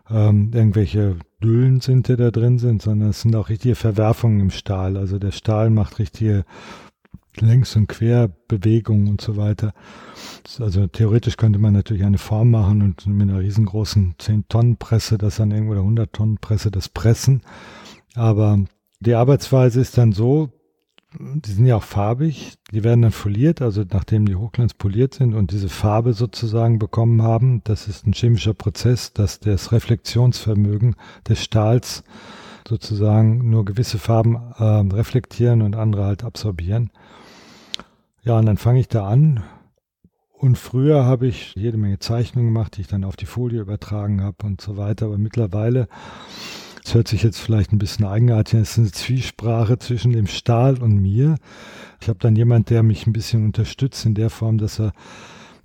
ähm, irgendwelche Düllen sind, die da drin sind, sondern es sind auch richtige Verwerfungen im Stahl. Also der Stahl macht richtige Längs- und Querbewegungen und so weiter. Also theoretisch könnte man natürlich eine Form machen und mit einer riesengroßen 10-Tonnen-Presse das dann irgendwo oder 100-Tonnen-Presse das pressen. Aber die Arbeitsweise ist dann so, die sind ja auch farbig, die werden dann foliert, also nachdem die Hochglanz poliert sind und diese Farbe sozusagen bekommen haben, das ist ein chemischer Prozess, dass das Reflexionsvermögen des Stahls sozusagen nur gewisse Farben äh, reflektieren und andere halt absorbieren. Ja, und dann fange ich da an. Und früher habe ich jede Menge Zeichnungen gemacht, die ich dann auf die Folie übertragen habe und so weiter. Aber mittlerweile, es hört sich jetzt vielleicht ein bisschen eigenartig an, es ist eine Zwiesprache zwischen dem Stahl und mir. Ich habe dann jemand, der mich ein bisschen unterstützt in der Form, dass er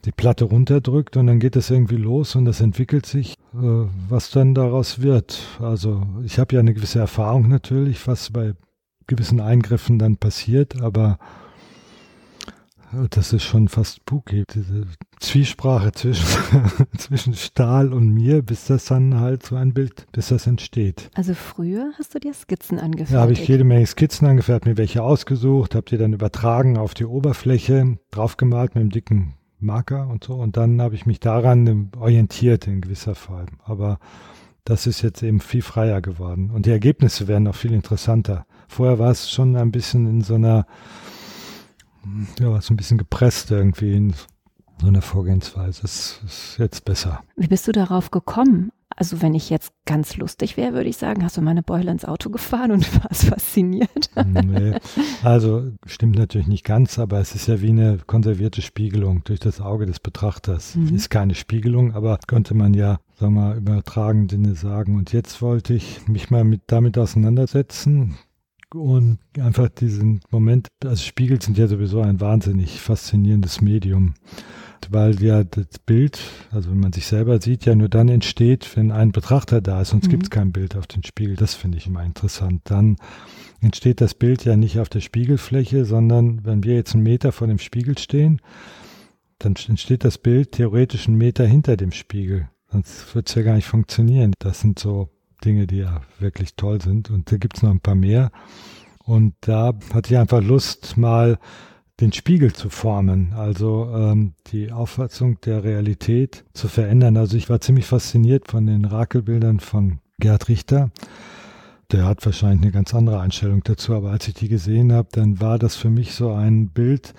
die Platte runterdrückt und dann geht es irgendwie los und das entwickelt sich, äh, was dann daraus wird. Also ich habe ja eine gewisse Erfahrung natürlich, was bei gewissen Eingriffen dann passiert, aber das ist schon fast spooky, diese Zwiesprache zwischen, zwischen Stahl und mir, bis das dann halt so ein Bild, bis das entsteht. Also früher hast du dir Skizzen angefertigt? Ja, habe ich jede Menge Skizzen angefertigt, mir welche ausgesucht, habe die dann übertragen auf die Oberfläche, draufgemalt mit einem dicken Marker und so. Und dann habe ich mich daran orientiert in gewisser Form. Aber das ist jetzt eben viel freier geworden. Und die Ergebnisse werden auch viel interessanter. Vorher war es schon ein bisschen in so einer, ja, war es ein bisschen gepresst irgendwie in so einer Vorgehensweise. Das ist jetzt besser. Wie bist du darauf gekommen? Also wenn ich jetzt ganz lustig wäre, würde ich sagen, hast du meine Beule ins Auto gefahren und warst fasziniert? Nee, also stimmt natürlich nicht ganz, aber es ist ja wie eine konservierte Spiegelung durch das Auge des Betrachters. Mhm. Ist keine Spiegelung, aber könnte man ja, sagen wir mal, übertragen Sinne sagen. Und jetzt wollte ich mich mal mit, damit auseinandersetzen und einfach diesen Moment, also Spiegel sind ja sowieso ein wahnsinnig faszinierendes Medium weil ja das Bild, also wenn man sich selber sieht, ja nur dann entsteht, wenn ein Betrachter da ist, sonst mhm. gibt es kein Bild auf dem Spiegel. Das finde ich immer interessant. Dann entsteht das Bild ja nicht auf der Spiegelfläche, sondern wenn wir jetzt einen Meter vor dem Spiegel stehen, dann entsteht das Bild theoretisch einen Meter hinter dem Spiegel. Sonst wird es ja gar nicht funktionieren. Das sind so Dinge, die ja wirklich toll sind. Und da gibt es noch ein paar mehr. Und da hatte ich einfach Lust, mal den Spiegel zu formen, also ähm, die Auffassung der Realität zu verändern. Also ich war ziemlich fasziniert von den Rakelbildern von Gerd Richter. Der hat wahrscheinlich eine ganz andere Einstellung dazu, aber als ich die gesehen habe, dann war das für mich so ein Bild,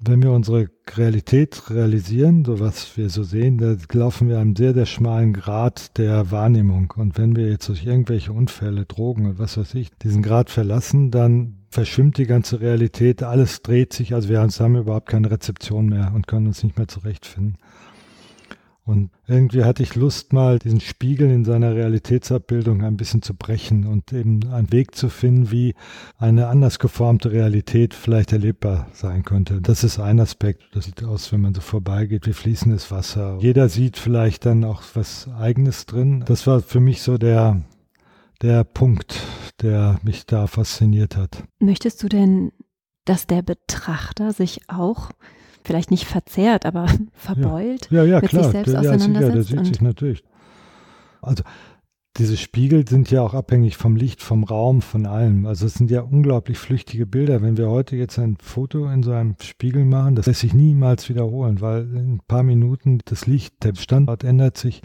wenn wir unsere Realität realisieren, so was wir so sehen, da laufen wir einem sehr, sehr schmalen Grad der Wahrnehmung. Und wenn wir jetzt durch irgendwelche Unfälle, Drogen und was weiß ich, diesen Grad verlassen, dann verschwimmt die ganze Realität, alles dreht sich, also wir haben überhaupt keine Rezeption mehr und können uns nicht mehr zurechtfinden. Und irgendwie hatte ich Lust, mal diesen Spiegel in seiner Realitätsabbildung ein bisschen zu brechen und eben einen Weg zu finden, wie eine anders geformte Realität vielleicht erlebbar sein könnte. Das ist ein Aspekt. Das sieht aus, wenn man so vorbeigeht, wie fließendes Wasser. Jeder sieht vielleicht dann auch was Eigenes drin. Das war für mich so der, der Punkt, der mich da fasziniert hat. Möchtest du denn, dass der Betrachter sich auch vielleicht nicht verzerrt, aber verbeult ja, ja, ja mit klar. sich selbst der, auseinandersetzt? Ja, der sieht sich natürlich. Also diese Spiegel sind ja auch abhängig vom Licht, vom Raum, von allem. Also es sind ja unglaublich flüchtige Bilder. Wenn wir heute jetzt ein Foto in so einem Spiegel machen, das lässt sich niemals wiederholen, weil in ein paar Minuten das Licht, der Standort ändert sich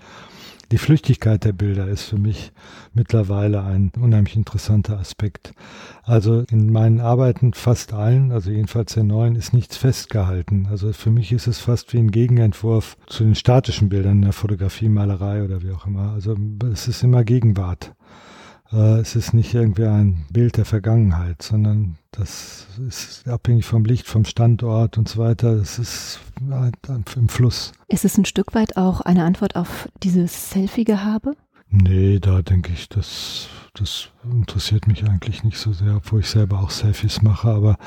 die Flüchtigkeit der Bilder ist für mich mittlerweile ein unheimlich interessanter Aspekt. Also in meinen Arbeiten fast allen, also jedenfalls der neuen, ist nichts festgehalten. Also für mich ist es fast wie ein Gegenentwurf zu den statischen Bildern in der Fotografie, Malerei oder wie auch immer. Also es ist immer Gegenwart. Äh, es ist nicht irgendwie ein Bild der Vergangenheit, sondern das ist abhängig vom Licht, vom Standort und so weiter. Es ist im Fluss. Ist es ein Stück weit auch eine Antwort auf dieses Selfie-Gehabe? Nee, da denke ich, das, das interessiert mich eigentlich nicht so sehr, obwohl ich selber auch Selfies mache, aber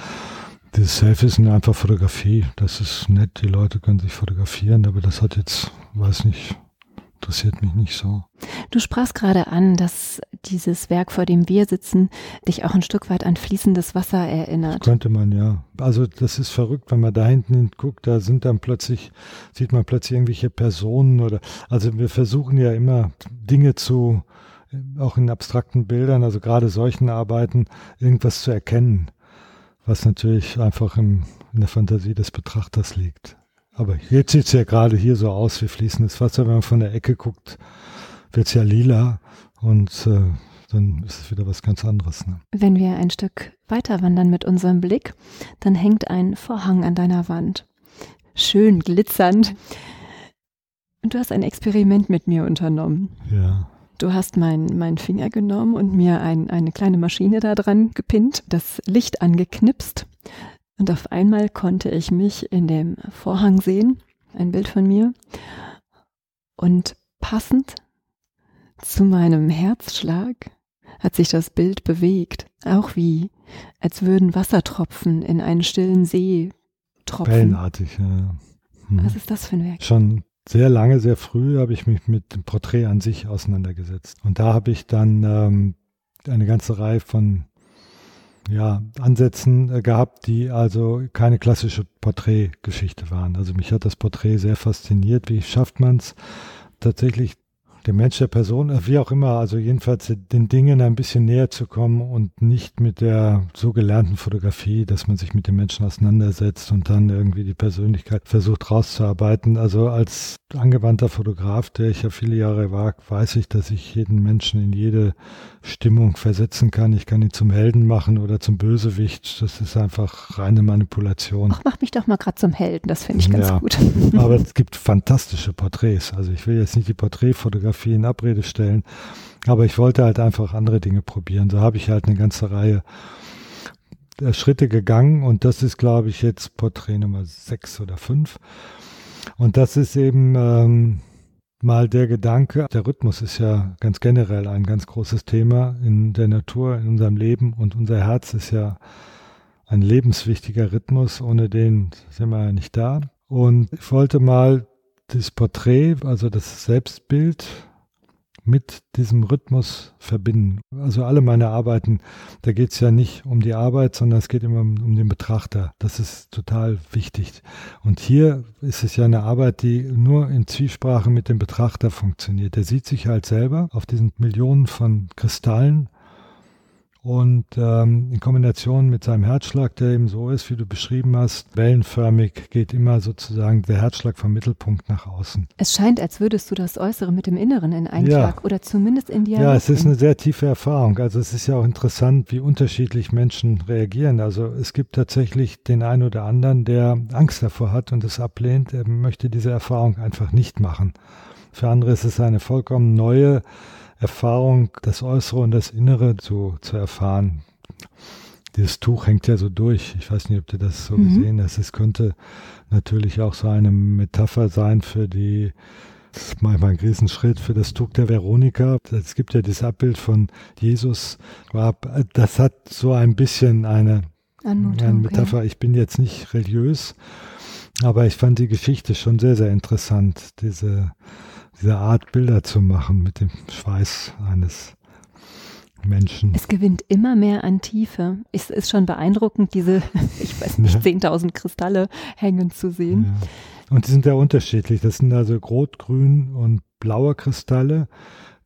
diese Selfies sind einfach Fotografie. Das ist nett, die Leute können sich fotografieren, aber das hat jetzt, weiß nicht, interessiert mich nicht so. Du sprachst gerade an, dass dieses Werk, vor dem wir sitzen, dich auch ein Stück weit an fließendes Wasser erinnert. Das könnte man, ja. Also das ist verrückt, wenn man da hinten guckt, da sind dann plötzlich, sieht man plötzlich irgendwelche Personen oder, also wir versuchen ja immer Dinge zu, auch in abstrakten Bildern, also gerade solchen Arbeiten, irgendwas zu erkennen, was natürlich einfach im, in der Fantasie des Betrachters liegt. Aber jetzt sieht es ja gerade hier so aus wie fließendes Wasser. Wenn man von der Ecke guckt, wird es ja lila und äh, dann ist es wieder was ganz anderes. Ne? Wenn wir ein Stück weiter wandern mit unserem Blick, dann hängt ein Vorhang an deiner Wand. Schön glitzernd. Und du hast ein Experiment mit mir unternommen. Ja. Du hast meinen mein Finger genommen und mir ein, eine kleine Maschine da dran gepinnt, das Licht angeknipst und auf einmal konnte ich mich in dem Vorhang sehen, ein Bild von mir. Und passend zu meinem Herzschlag hat sich das Bild bewegt, auch wie, als würden Wassertropfen in einen stillen See tropfen. Wellenartig, ja. Hm. Was ist das für ein Werk? Schon sehr lange, sehr früh habe ich mich mit dem Porträt an sich auseinandergesetzt. Und da habe ich dann ähm, eine ganze Reihe von ja, Ansätzen äh, gehabt, die also keine klassische Porträtgeschichte waren. Also mich hat das Porträt sehr fasziniert. Wie schafft man es tatsächlich dem Mensch, der Person, wie auch immer, also jedenfalls den Dingen ein bisschen näher zu kommen und nicht mit der so gelernten Fotografie, dass man sich mit den Menschen auseinandersetzt und dann irgendwie die Persönlichkeit versucht rauszuarbeiten. Also als angewandter Fotograf, der ich ja viele Jahre war, weiß ich, dass ich jeden Menschen in jede Stimmung versetzen kann. Ich kann ihn zum Helden machen oder zum Bösewicht. Das ist einfach reine Manipulation. Ach, mach mich doch mal gerade zum Helden, das finde ich ganz ja, gut. Aber es gibt fantastische Porträts. Also ich will jetzt nicht die Porträtfotografie in Abrede stellen, aber ich wollte halt einfach andere Dinge probieren. So habe ich halt eine ganze Reihe der Schritte gegangen und das ist, glaube ich, jetzt Porträt Nummer sechs oder fünf. Und das ist eben ähm, mal der Gedanke, der Rhythmus ist ja ganz generell ein ganz großes Thema in der Natur, in unserem Leben und unser Herz ist ja ein lebenswichtiger Rhythmus, ohne den sind wir ja nicht da. Und ich wollte mal das Porträt, also das Selbstbild mit diesem Rhythmus verbinden. Also alle meine Arbeiten, da geht es ja nicht um die Arbeit, sondern es geht immer um, den Betrachter. Das ist total wichtig. Und hier ist es ja eine Arbeit, die nur in Zwiesprache mit dem Betrachter funktioniert. Der sieht sich halt selber auf diesen Millionen von Kristallen und ähm, in Kombination mit seinem Herzschlag, der eben so ist, wie du beschrieben hast, wellenförmig geht immer sozusagen der Herzschlag vom Mittelpunkt nach außen. Es scheint, als würdest du das Äußere mit dem Inneren in Einschlag ja. oder zumindest in Dialog. Ja, es ist eine sehr tiefe Erfahrung. Also es ist ja auch interessant, wie unterschiedlich Menschen reagieren. Also es gibt tatsächlich den einen oder anderen, der Angst davor hat und es ablehnt. Er möchte diese Erfahrung einfach nicht machen. Für andere ist es eine vollkommen neue Erfahrung, das Äußere und das Innere zu, zu erfahren. Dieses Tuch hängt ja so durch. Ich weiß nicht, ob du das so mhm. gesehen hast. Es könnte natürlich auch so eine Metapher sein für die, das ist manchmal ein Riesenschritt für das Tuch der Veronika. Es gibt ja dieses Abbild von Jesus. Das hat so ein bisschen eine, eine Metapher. Ja. Ich bin jetzt nicht religiös, aber ich fand die Geschichte schon sehr, sehr interessant. Diese, diese Art Bilder zu machen mit dem Schweiß eines Menschen. Es gewinnt immer mehr an Tiefe. Es ist schon beeindruckend, diese, ich weiß nicht, ja. 10.000 Kristalle hängen zu sehen. Ja. Und die sind sehr unterschiedlich. Das sind also rot, grün und blaue Kristalle,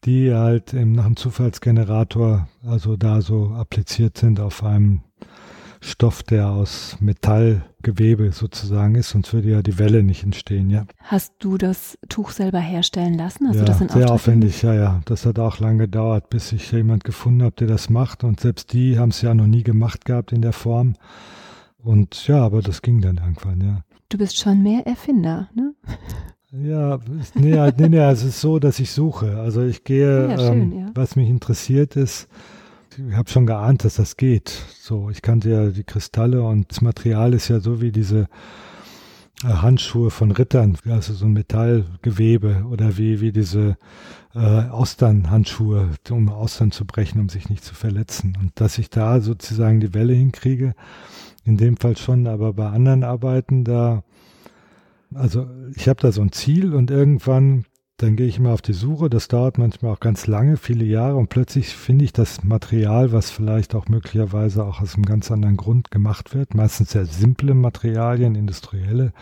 die halt nach einem Zufallsgenerator also da so appliziert sind auf einem Stoff, der aus Metallgewebe sozusagen ist, sonst würde ja die Welle nicht entstehen, ja. Hast du das Tuch selber herstellen lassen? Hast ja, das sehr aufwendig, ja, ja. Das hat auch lange gedauert, bis ich jemand gefunden habe, der das macht. Und selbst die haben es ja noch nie gemacht gehabt in der Form. Und ja, aber das ging dann irgendwann, ja. Du bist schon mehr Erfinder, ne? Ja, nee, nee, nee, es ist so, dass ich suche. Also ich gehe, ja, schön, ähm, ja. was mich interessiert ist, habe schon geahnt, dass das geht. So, ich kannte ja die Kristalle und das Material ist ja so wie diese äh, Handschuhe von Rittern, also so ein Metallgewebe oder wie, wie diese äh, Austernhandschuhe, um Austern zu brechen, um sich nicht zu verletzen. Und dass ich da sozusagen die Welle hinkriege, in dem Fall schon, aber bei anderen Arbeiten da, also ich habe da so ein Ziel und irgendwann dann gehe ich immer auf die Suche. Das dauert manchmal auch ganz lange, viele Jahre. Und plötzlich finde ich das Material, was vielleicht auch möglicherweise auch aus einem ganz anderen Grund gemacht wird. Meistens sehr simple Materialien, industrielle,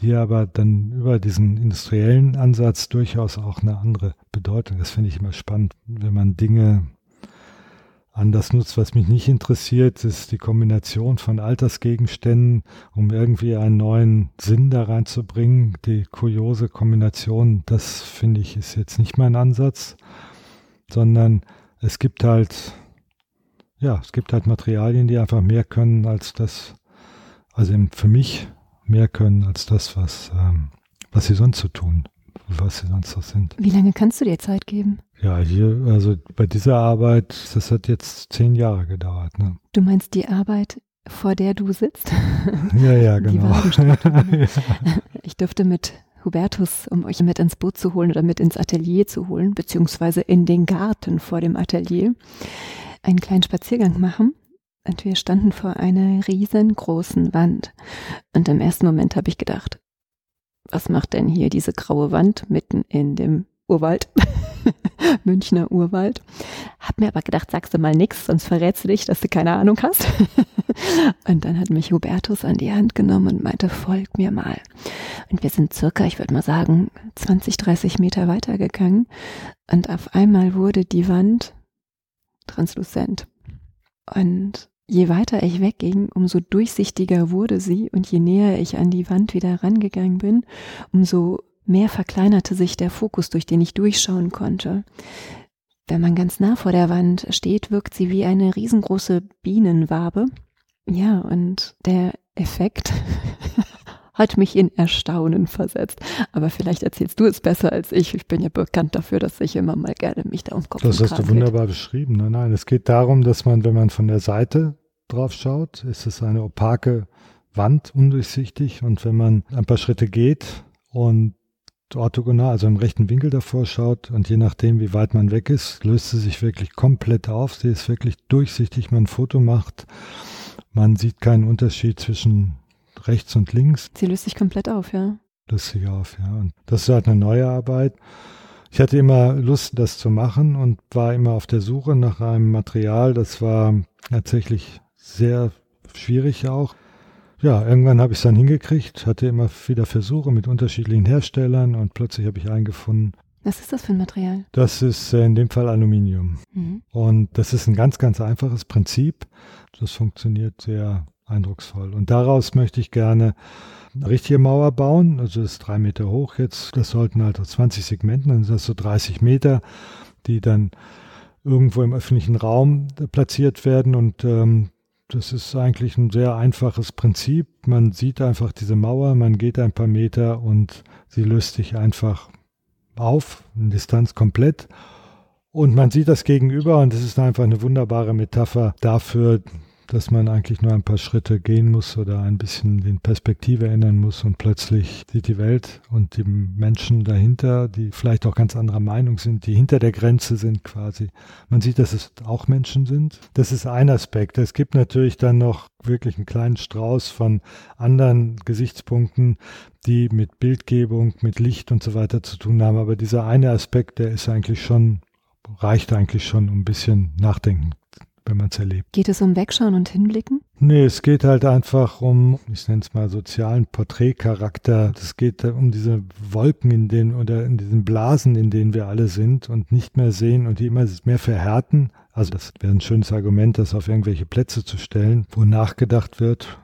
die aber dann über diesen industriellen Ansatz durchaus auch eine andere Bedeutung. Das finde ich immer spannend, wenn man Dinge anders nutzt. Was mich nicht interessiert, ist die Kombination von Altersgegenständen, um irgendwie einen neuen Sinn da reinzubringen. Die kuriose Kombination, das finde ich, ist jetzt nicht mein Ansatz, sondern es gibt halt, ja, es gibt halt Materialien, die einfach mehr können als das, also für mich mehr können als das, was, ähm, was sie sonst so tun, was sie sonst so sind. Wie lange kannst du dir Zeit geben? Ja, hier, also bei dieser Arbeit, das hat jetzt zehn Jahre gedauert. Ne? Du meinst die Arbeit, vor der du sitzt? Ja, ja, genau. Ich durfte mit Hubertus, um euch mit ins Boot zu holen oder mit ins Atelier zu holen, beziehungsweise in den Garten vor dem Atelier, einen kleinen Spaziergang machen. Und wir standen vor einer riesengroßen Wand. Und im ersten Moment habe ich gedacht, was macht denn hier diese graue Wand mitten in dem Urwald. Münchner Urwald. Hab mir aber gedacht, sagst du mal nix, sonst verrätst du dich, dass du keine Ahnung hast. und dann hat mich Hubertus an die Hand genommen und meinte, folg mir mal. Und wir sind circa, ich würde mal sagen, 20, 30 Meter weitergegangen. Und auf einmal wurde die Wand transluzent. Und je weiter ich wegging, umso durchsichtiger wurde sie und je näher ich an die Wand wieder rangegangen bin, umso mehr verkleinerte sich der Fokus, durch den ich durchschauen konnte. Wenn man ganz nah vor der Wand steht, wirkt sie wie eine riesengroße Bienenwabe. Ja, und der Effekt hat mich in Erstaunen versetzt. Aber vielleicht erzählst du es besser als ich. Ich bin ja bekannt dafür, dass ich immer mal gerne mich da umgucke. Das hast du wunderbar beschrieben. Nein, nein, es geht darum, dass man, wenn man von der Seite drauf schaut, ist es eine opake Wand, undurchsichtig. Und wenn man ein paar Schritte geht und orthogonal, also im rechten Winkel davor schaut und je nachdem, wie weit man weg ist, löst sie sich wirklich komplett auf. Sie ist wirklich durchsichtig. Man ein Foto macht, man sieht keinen Unterschied zwischen rechts und links. Sie löst sich komplett auf, ja. Löst sich auf, ja. Und das ist halt eine neue Arbeit. Ich hatte immer Lust, das zu machen und war immer auf der Suche nach einem Material. Das war tatsächlich sehr schwierig auch. Ja, irgendwann habe ich es dann hingekriegt, hatte immer wieder Versuche mit unterschiedlichen Herstellern und plötzlich habe ich einen gefunden. Was ist das für ein Material? Das ist äh, in dem Fall Aluminium. Mhm. Und das ist ein ganz, ganz einfaches Prinzip. Das funktioniert sehr eindrucksvoll. Und daraus möchte ich gerne eine richtige Mauer bauen. Also das ist drei Meter hoch jetzt. Das sollten halt 20 Segmenten, dann sind das so 30 Meter, die dann irgendwo im öffentlichen Raum platziert werden. Und ähm, das ist eigentlich ein sehr einfaches Prinzip. Man sieht einfach diese Mauer, man geht ein paar Meter und sie löst sich einfach auf, in Distanz komplett. Und man sieht das gegenüber und es ist einfach eine wunderbare Metapher dafür, dass man eigentlich nur ein paar Schritte gehen muss oder ein bisschen die Perspektive ändern muss und plötzlich sieht die Welt und die Menschen dahinter, die vielleicht auch ganz anderer Meinung sind, die hinter der Grenze sind quasi. Man sieht, dass es auch Menschen sind. Das ist ein Aspekt. Es gibt natürlich dann noch wirklich einen kleinen Strauß von anderen Gesichtspunkten, die mit Bildgebung, mit Licht und so weiter zu tun haben. Aber dieser eine Aspekt, der ist eigentlich schon, reicht eigentlich schon, um ein bisschen nachdenken wenn man es erlebt. Geht es um Wegschauen und Hinblicken? Nee, es geht halt einfach um, ich nenne es mal sozialen Porträtcharakter. Es geht um diese Wolken in denen oder in diesen Blasen, in denen wir alle sind und nicht mehr sehen und die immer mehr verhärten. Also das wäre ein schönes Argument, das auf irgendwelche Plätze zu stellen, wo nachgedacht wird,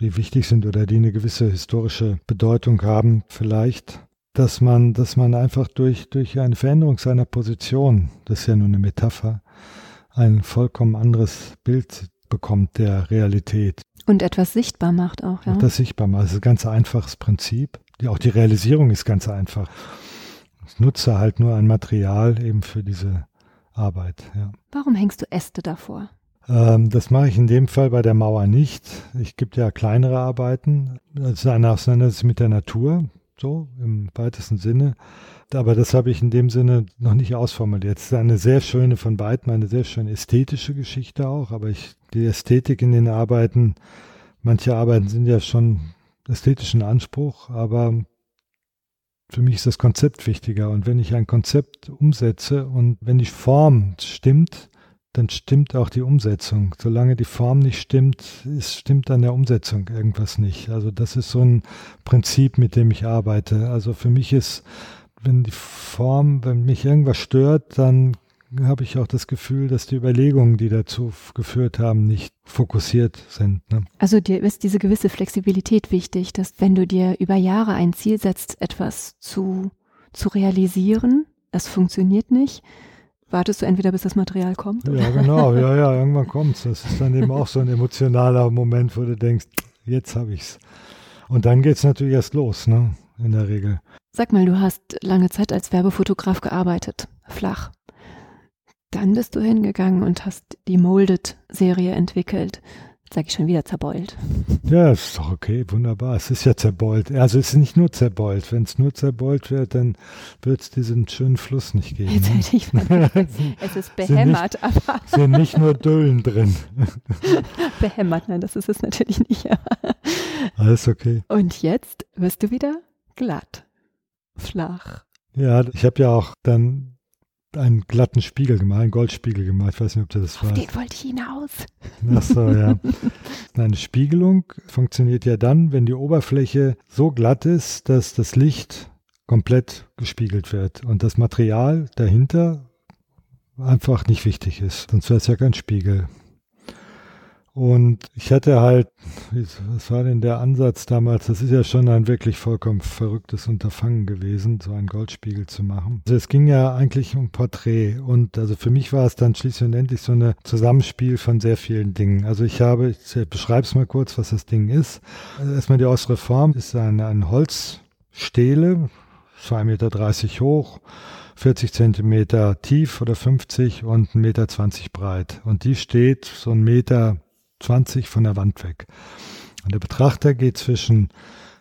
die wichtig sind oder die eine gewisse historische Bedeutung haben, vielleicht dass man, dass man einfach durch, durch eine Veränderung seiner Position, das ist ja nur eine Metapher, ein vollkommen anderes Bild bekommt der Realität. Und etwas sichtbar macht auch, ja. Das sichtbar macht. Das ist ein ganz einfaches Prinzip. Die, auch die Realisierung ist ganz einfach. Ich nutze halt nur ein Material eben für diese Arbeit. Ja. Warum hängst du Äste davor? Ähm, das mache ich in dem Fall bei der Mauer nicht. Ich gebe ja kleinere Arbeiten. Das ist eine Auseinandersetzung mit der Natur, so im weitesten Sinne aber das habe ich in dem Sinne noch nicht ausformuliert. Es ist eine sehr schöne von beiden, eine sehr schöne ästhetische Geschichte auch, aber ich, die Ästhetik in den Arbeiten, manche Arbeiten sind ja schon ästhetischen Anspruch, aber für mich ist das Konzept wichtiger. Und wenn ich ein Konzept umsetze und wenn die Form stimmt, dann stimmt auch die Umsetzung. Solange die Form nicht stimmt, ist, stimmt an der Umsetzung irgendwas nicht. Also das ist so ein Prinzip, mit dem ich arbeite. Also für mich ist wenn die Form, wenn mich irgendwas stört, dann habe ich auch das Gefühl, dass die Überlegungen, die dazu geführt haben, nicht fokussiert sind. Ne? Also dir ist diese gewisse Flexibilität wichtig, dass wenn du dir über Jahre ein Ziel setzt, etwas zu, zu realisieren, es funktioniert nicht, wartest du entweder, bis das Material kommt? Ja, genau, ja, ja, irgendwann kommt es. Das ist dann eben auch so ein emotionaler Moment, wo du denkst, jetzt habe ich es. Und dann geht es natürlich erst los, ne? In der Regel. Sag mal, du hast lange Zeit als Werbefotograf gearbeitet, flach. Dann bist du hingegangen und hast die Molded-Serie entwickelt. Sag ich schon wieder zerbeult. Ja, ist doch okay, wunderbar. Es ist ja zerbeult. Also es ist nicht nur zerbeult. Wenn es nur zerbeult wäre, dann würde es diesen schönen Fluss nicht geben. Jetzt ne? hätte ich es ist behämmert, sind nicht, aber. sind nicht nur Düllen drin. behämmert, nein, das ist es natürlich nicht. Alles okay. Und jetzt wirst du wieder glatt flach, Ja, ich habe ja auch dann einen glatten Spiegel gemacht, einen Goldspiegel gemacht. Ich weiß nicht, ob du das Auf weißt. den wollte ich hinaus. Ach so, ja. Eine Spiegelung funktioniert ja dann, wenn die Oberfläche so glatt ist, dass das Licht komplett gespiegelt wird und das Material dahinter einfach nicht wichtig ist. Sonst wäre es ja kein Spiegel. Und ich hatte halt, was war denn der Ansatz damals? Das ist ja schon ein wirklich vollkommen verrücktes Unterfangen gewesen, so einen Goldspiegel zu machen. Also es ging ja eigentlich um Porträt und also für mich war es dann schließlich und endlich so ein Zusammenspiel von sehr vielen Dingen. Also ich habe, ich beschreibe es mal kurz, was das Ding ist. Erstmal die äußere Form ist ein, ein Holzstele, 2,30 Meter hoch, 40 Zentimeter tief oder 50 und 1,20 Meter breit. Und die steht so ein Meter 20 von der Wand weg. Und der Betrachter geht zwischen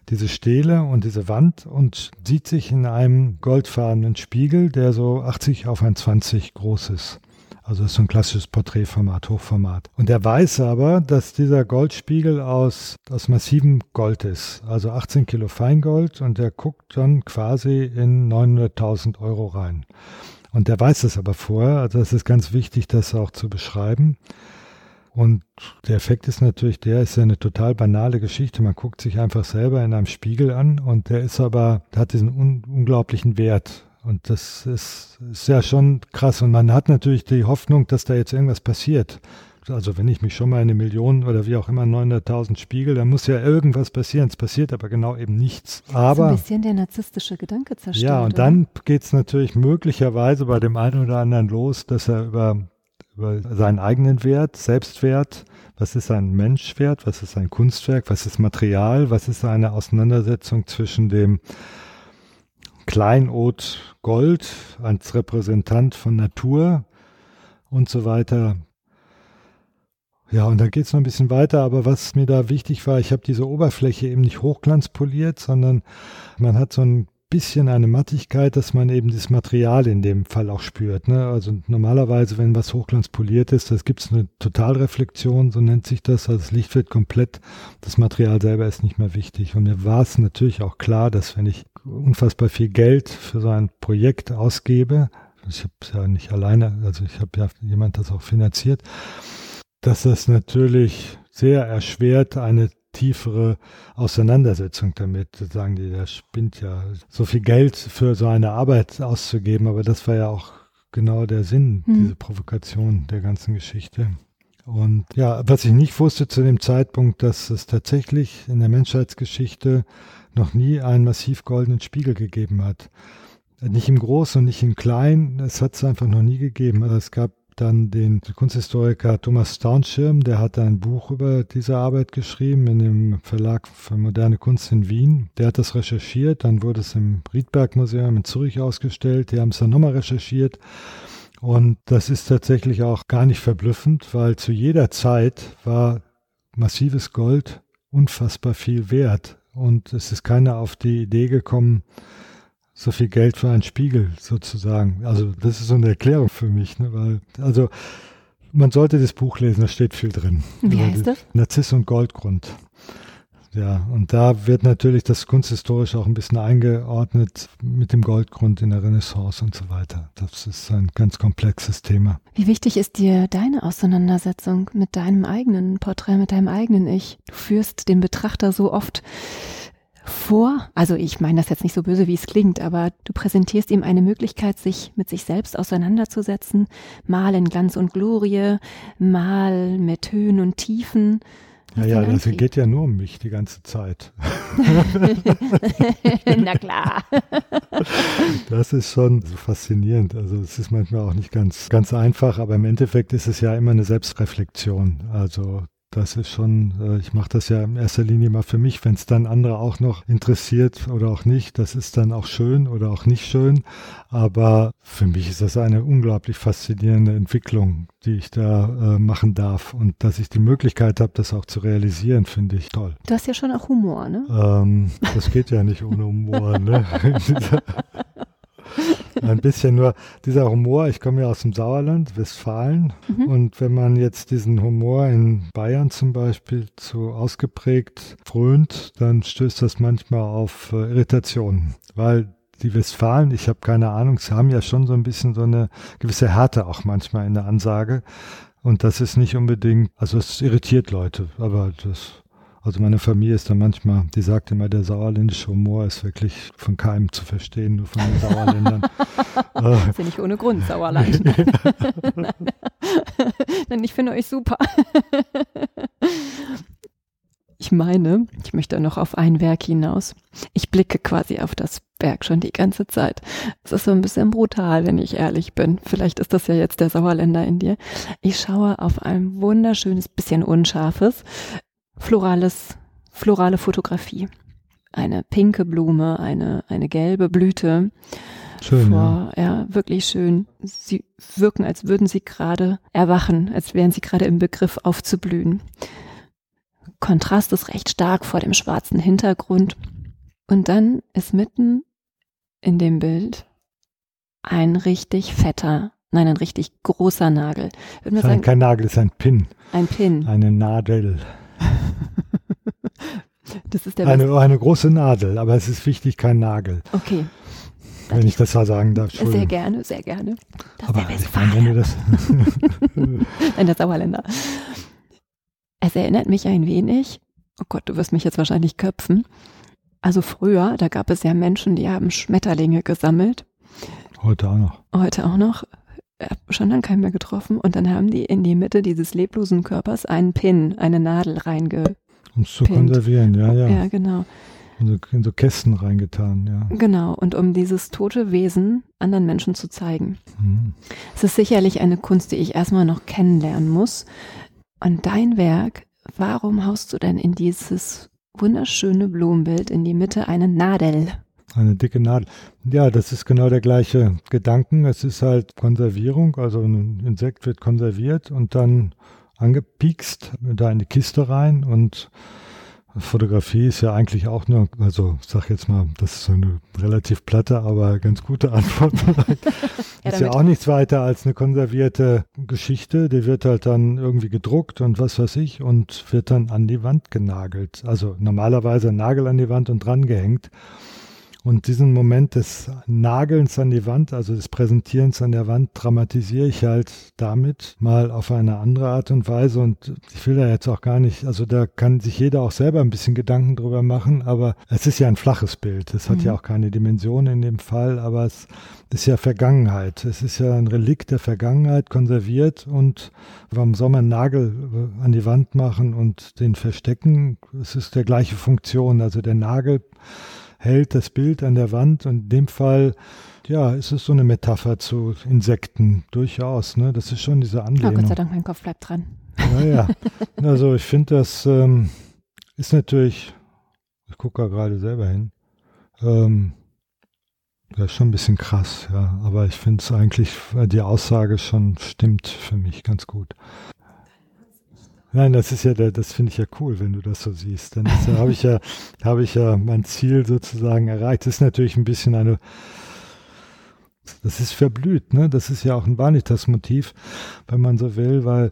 diese Stele und diese Wand und sieht sich in einem goldfarbenen Spiegel, der so 80 auf ein 20 groß ist. Also das ist so ein klassisches Porträtformat, Hochformat. Und er weiß aber, dass dieser Goldspiegel aus, aus massivem Gold ist, also 18 Kilo Feingold und er guckt dann quasi in 900.000 Euro rein. Und er weiß es aber vorher, also es ist ganz wichtig, das auch zu beschreiben. Und der Effekt ist natürlich der, ist ja eine total banale Geschichte. Man guckt sich einfach selber in einem Spiegel an und der ist aber, der hat diesen un unglaublichen Wert. Und das ist, ist ja schon krass. Und man hat natürlich die Hoffnung, dass da jetzt irgendwas passiert. Also wenn ich mich schon mal eine Million oder wie auch immer 900.000 spiegel, dann muss ja irgendwas passieren. Es passiert aber genau eben nichts. Aber ein bisschen der narzisstische Gedanke zerstört. Ja, und oder? dann geht es natürlich möglicherweise bei dem einen oder anderen los, dass er über über seinen eigenen Wert, Selbstwert, was ist ein Menschwert, was ist ein Kunstwerk, was ist Material, was ist eine Auseinandersetzung zwischen dem Kleinod Gold als Repräsentant von Natur und so weiter. Ja, und da geht es noch ein bisschen weiter, aber was mir da wichtig war, ich habe diese Oberfläche eben nicht hochglanzpoliert, sondern man hat so ein bisschen eine Mattigkeit, dass man eben das Material in dem Fall auch spürt. Ne? Also normalerweise, wenn was hochglanzpoliert ist, das gibt es eine Totalreflexion, so nennt sich das. Also das Licht wird komplett, das Material selber ist nicht mehr wichtig. Und mir war es natürlich auch klar, dass wenn ich unfassbar viel Geld für so ein Projekt ausgebe, ich habe es ja nicht alleine, also ich habe ja jemand das auch finanziert, dass das natürlich sehr erschwert, eine tiefere Auseinandersetzung damit. Sagen die, der spinnt ja, so viel Geld für so eine Arbeit auszugeben, aber das war ja auch genau der Sinn, hm. diese Provokation der ganzen Geschichte. Und ja, was ich nicht wusste zu dem Zeitpunkt, dass es tatsächlich in der Menschheitsgeschichte noch nie einen massiv goldenen Spiegel gegeben hat. Nicht im Großen und nicht im Kleinen, es hat es einfach noch nie gegeben. Also es gab dann den Kunsthistoriker Thomas Staunschirm, der hat ein Buch über diese Arbeit geschrieben in dem Verlag für moderne Kunst in Wien. Der hat das recherchiert, dann wurde es im Riedberg Museum in Zürich ausgestellt, die haben es dann nochmal recherchiert. Und das ist tatsächlich auch gar nicht verblüffend, weil zu jeder Zeit war massives Gold unfassbar viel wert. Und es ist keiner auf die Idee gekommen, so viel Geld für einen Spiegel sozusagen. Also das ist so eine Erklärung für mich, ne? weil also man sollte das Buch lesen, da steht viel drin. Wie heißt das? Narziss und Goldgrund. Ja, und da wird natürlich das kunsthistorisch auch ein bisschen eingeordnet mit dem Goldgrund in der Renaissance und so weiter. Das ist ein ganz komplexes Thema. Wie wichtig ist dir deine Auseinandersetzung mit deinem eigenen Porträt, mit deinem eigenen Ich? Du führst den Betrachter so oft vor, also ich meine das jetzt nicht so böse, wie es klingt, aber du präsentierst ihm eine Möglichkeit, sich mit sich selbst auseinanderzusetzen, mal in Glanz und Glorie, mal mit Höhen und Tiefen. Ja, ja, das geht ja nur um mich die ganze Zeit. Na klar. Das ist schon so faszinierend. Also es ist manchmal auch nicht ganz, ganz einfach, aber im Endeffekt ist es ja immer eine Selbstreflexion. Also das ist schon, äh, ich mache das ja in erster Linie mal für mich, wenn es dann andere auch noch interessiert oder auch nicht, das ist dann auch schön oder auch nicht schön. Aber für mich ist das eine unglaublich faszinierende Entwicklung, die ich da äh, machen darf. Und dass ich die Möglichkeit habe, das auch zu realisieren, finde ich toll. Du hast ja schon auch Humor, ne? Ähm, das geht ja nicht ohne Humor, ne? Ein bisschen nur dieser Humor, ich komme ja aus dem Sauerland, Westfalen, mhm. und wenn man jetzt diesen Humor in Bayern zum Beispiel zu ausgeprägt frönt, dann stößt das manchmal auf äh, Irritationen, weil die Westfalen, ich habe keine Ahnung, sie haben ja schon so ein bisschen so eine gewisse Härte auch manchmal in der Ansage. Und das ist nicht unbedingt, also es irritiert Leute, aber das, also meine Familie ist da manchmal, die sagt immer, der sauerländische Humor ist wirklich von keinem zu verstehen, nur von den Sauerländern. das ist ja nicht ohne Grund, Sauerland. Nein, ich finde euch super. Ich meine, ich möchte noch auf ein Werk hinaus. Ich blicke quasi auf das Werk schon die ganze Zeit. Es ist so ein bisschen brutal, wenn ich ehrlich bin. Vielleicht ist das ja jetzt der Sauerländer in dir. Ich schaue auf ein wunderschönes, bisschen unscharfes, florales, florale Fotografie. Eine pinke Blume, eine, eine gelbe Blüte. Schön, vor, ja. ja, wirklich schön. Sie wirken, als würden sie gerade erwachen, als wären sie gerade im Begriff aufzublühen. Kontrast ist recht stark vor dem schwarzen Hintergrund. Und dann ist mitten in dem Bild ein richtig fetter, nein, ein richtig großer Nagel. Würde sagen, kein Nagel, ist ein Pin. Ein Pin. Eine Nadel. das ist der eine, eine große Nadel, aber es ist wichtig, kein Nagel. Okay. Wenn ich das mal sagen darf. Sehr gerne, sehr gerne. Das aber ich meine, wenn du das. Nein, der Sauerländer. Es erinnert mich ein wenig, oh Gott, du wirst mich jetzt wahrscheinlich köpfen. Also früher, da gab es ja Menschen, die haben Schmetterlinge gesammelt. Heute auch noch. Heute auch noch. Habe schon lange keinen mehr getroffen. Und dann haben die in die Mitte dieses leblosen Körpers einen Pin, eine Nadel reinge. Um es zu konservieren, ja, ja. Ja, genau. In so, in so, Kästen reingetan, ja. Genau, und um dieses tote Wesen anderen Menschen zu zeigen. Mhm. Es ist sicherlich eine Kunst, die ich erstmal noch kennenlernen muss. Und dein Werk, warum haust du denn in dieses wunderschöne Blumenbild in die Mitte eine Nadel? Eine dicke Nadel. Ja, das ist genau der gleiche Gedanken. Es ist halt Konservierung, also ein Insekt wird konserviert und dann angepiekst, da in die Kiste rein und Fotografie ist ja eigentlich auch nur, also ich sag jetzt mal, das ist so eine relativ platte, aber ganz gute Antwort. ja, ist ja auch nichts weiter als eine konservierte Geschichte. Die wird halt dann irgendwie gedruckt und was weiß ich und wird dann an die Wand genagelt. Also normalerweise ein Nagel an die Wand und dran gehängt. Und diesen Moment des Nagelns an die Wand, also des Präsentierens an der Wand, dramatisiere ich halt damit mal auf eine andere Art und Weise. Und ich will da jetzt auch gar nicht, also da kann sich jeder auch selber ein bisschen Gedanken drüber machen, aber es ist ja ein flaches Bild. Es hat mhm. ja auch keine Dimension in dem Fall, aber es ist ja Vergangenheit. Es ist ja ein Relikt der Vergangenheit, konserviert und warum soll man einen Nagel äh, an die Wand machen und den verstecken? Es ist der gleiche Funktion. Also der Nagel hält das Bild an der Wand und in dem Fall ja, ist es so eine Metapher zu Insekten, durchaus. Ne? Das ist schon diese Anlehnung. Oh, Gott sei Dank, mein Kopf bleibt dran. Naja, also ich finde, das ähm, ist natürlich, ich gucke da gerade selber hin, ähm, das ist schon ein bisschen krass, ja. Aber ich finde es eigentlich, die Aussage schon stimmt für mich ganz gut. Nein, das ist ja, das finde ich ja cool, wenn du das so siehst. Dann habe ich ja, habe ich ja mein Ziel sozusagen erreicht. Das ist natürlich ein bisschen eine, das ist verblüht, ne? Das ist ja auch ein Vanitas-Motiv, wenn man so will, weil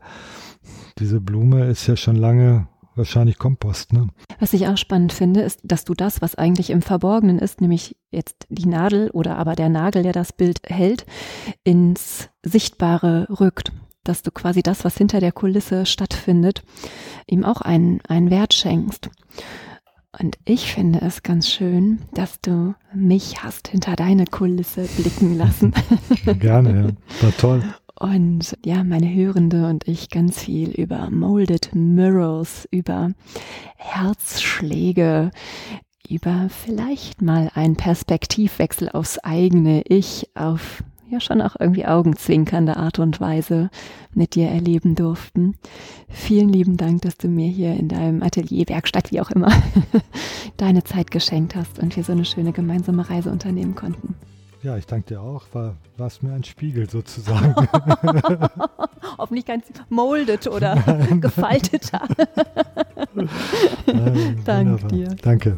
diese Blume ist ja schon lange wahrscheinlich Kompost, ne? Was ich auch spannend finde, ist, dass du das, was eigentlich im Verborgenen ist, nämlich jetzt die Nadel oder aber der Nagel, der das Bild hält, ins Sichtbare rückt dass du quasi das, was hinter der Kulisse stattfindet, ihm auch einen, einen Wert schenkst. Und ich finde es ganz schön, dass du mich hast hinter deine Kulisse blicken lassen. Gerne, ja. War toll. Und ja, meine Hörende und ich ganz viel über Molded Mirrors, über Herzschläge, über vielleicht mal einen Perspektivwechsel aufs eigene Ich, auf ja schon auch irgendwie augenzwinkernde Art und Weise mit dir erleben durften. Vielen lieben Dank, dass du mir hier in deinem Atelier, Werkstatt, wie auch immer, deine Zeit geschenkt hast und wir so eine schöne gemeinsame Reise unternehmen konnten. Ja, ich danke dir auch. War, es mir ein Spiegel sozusagen. Hoffentlich ganz molded oder gefalteter. Danke dir. Danke.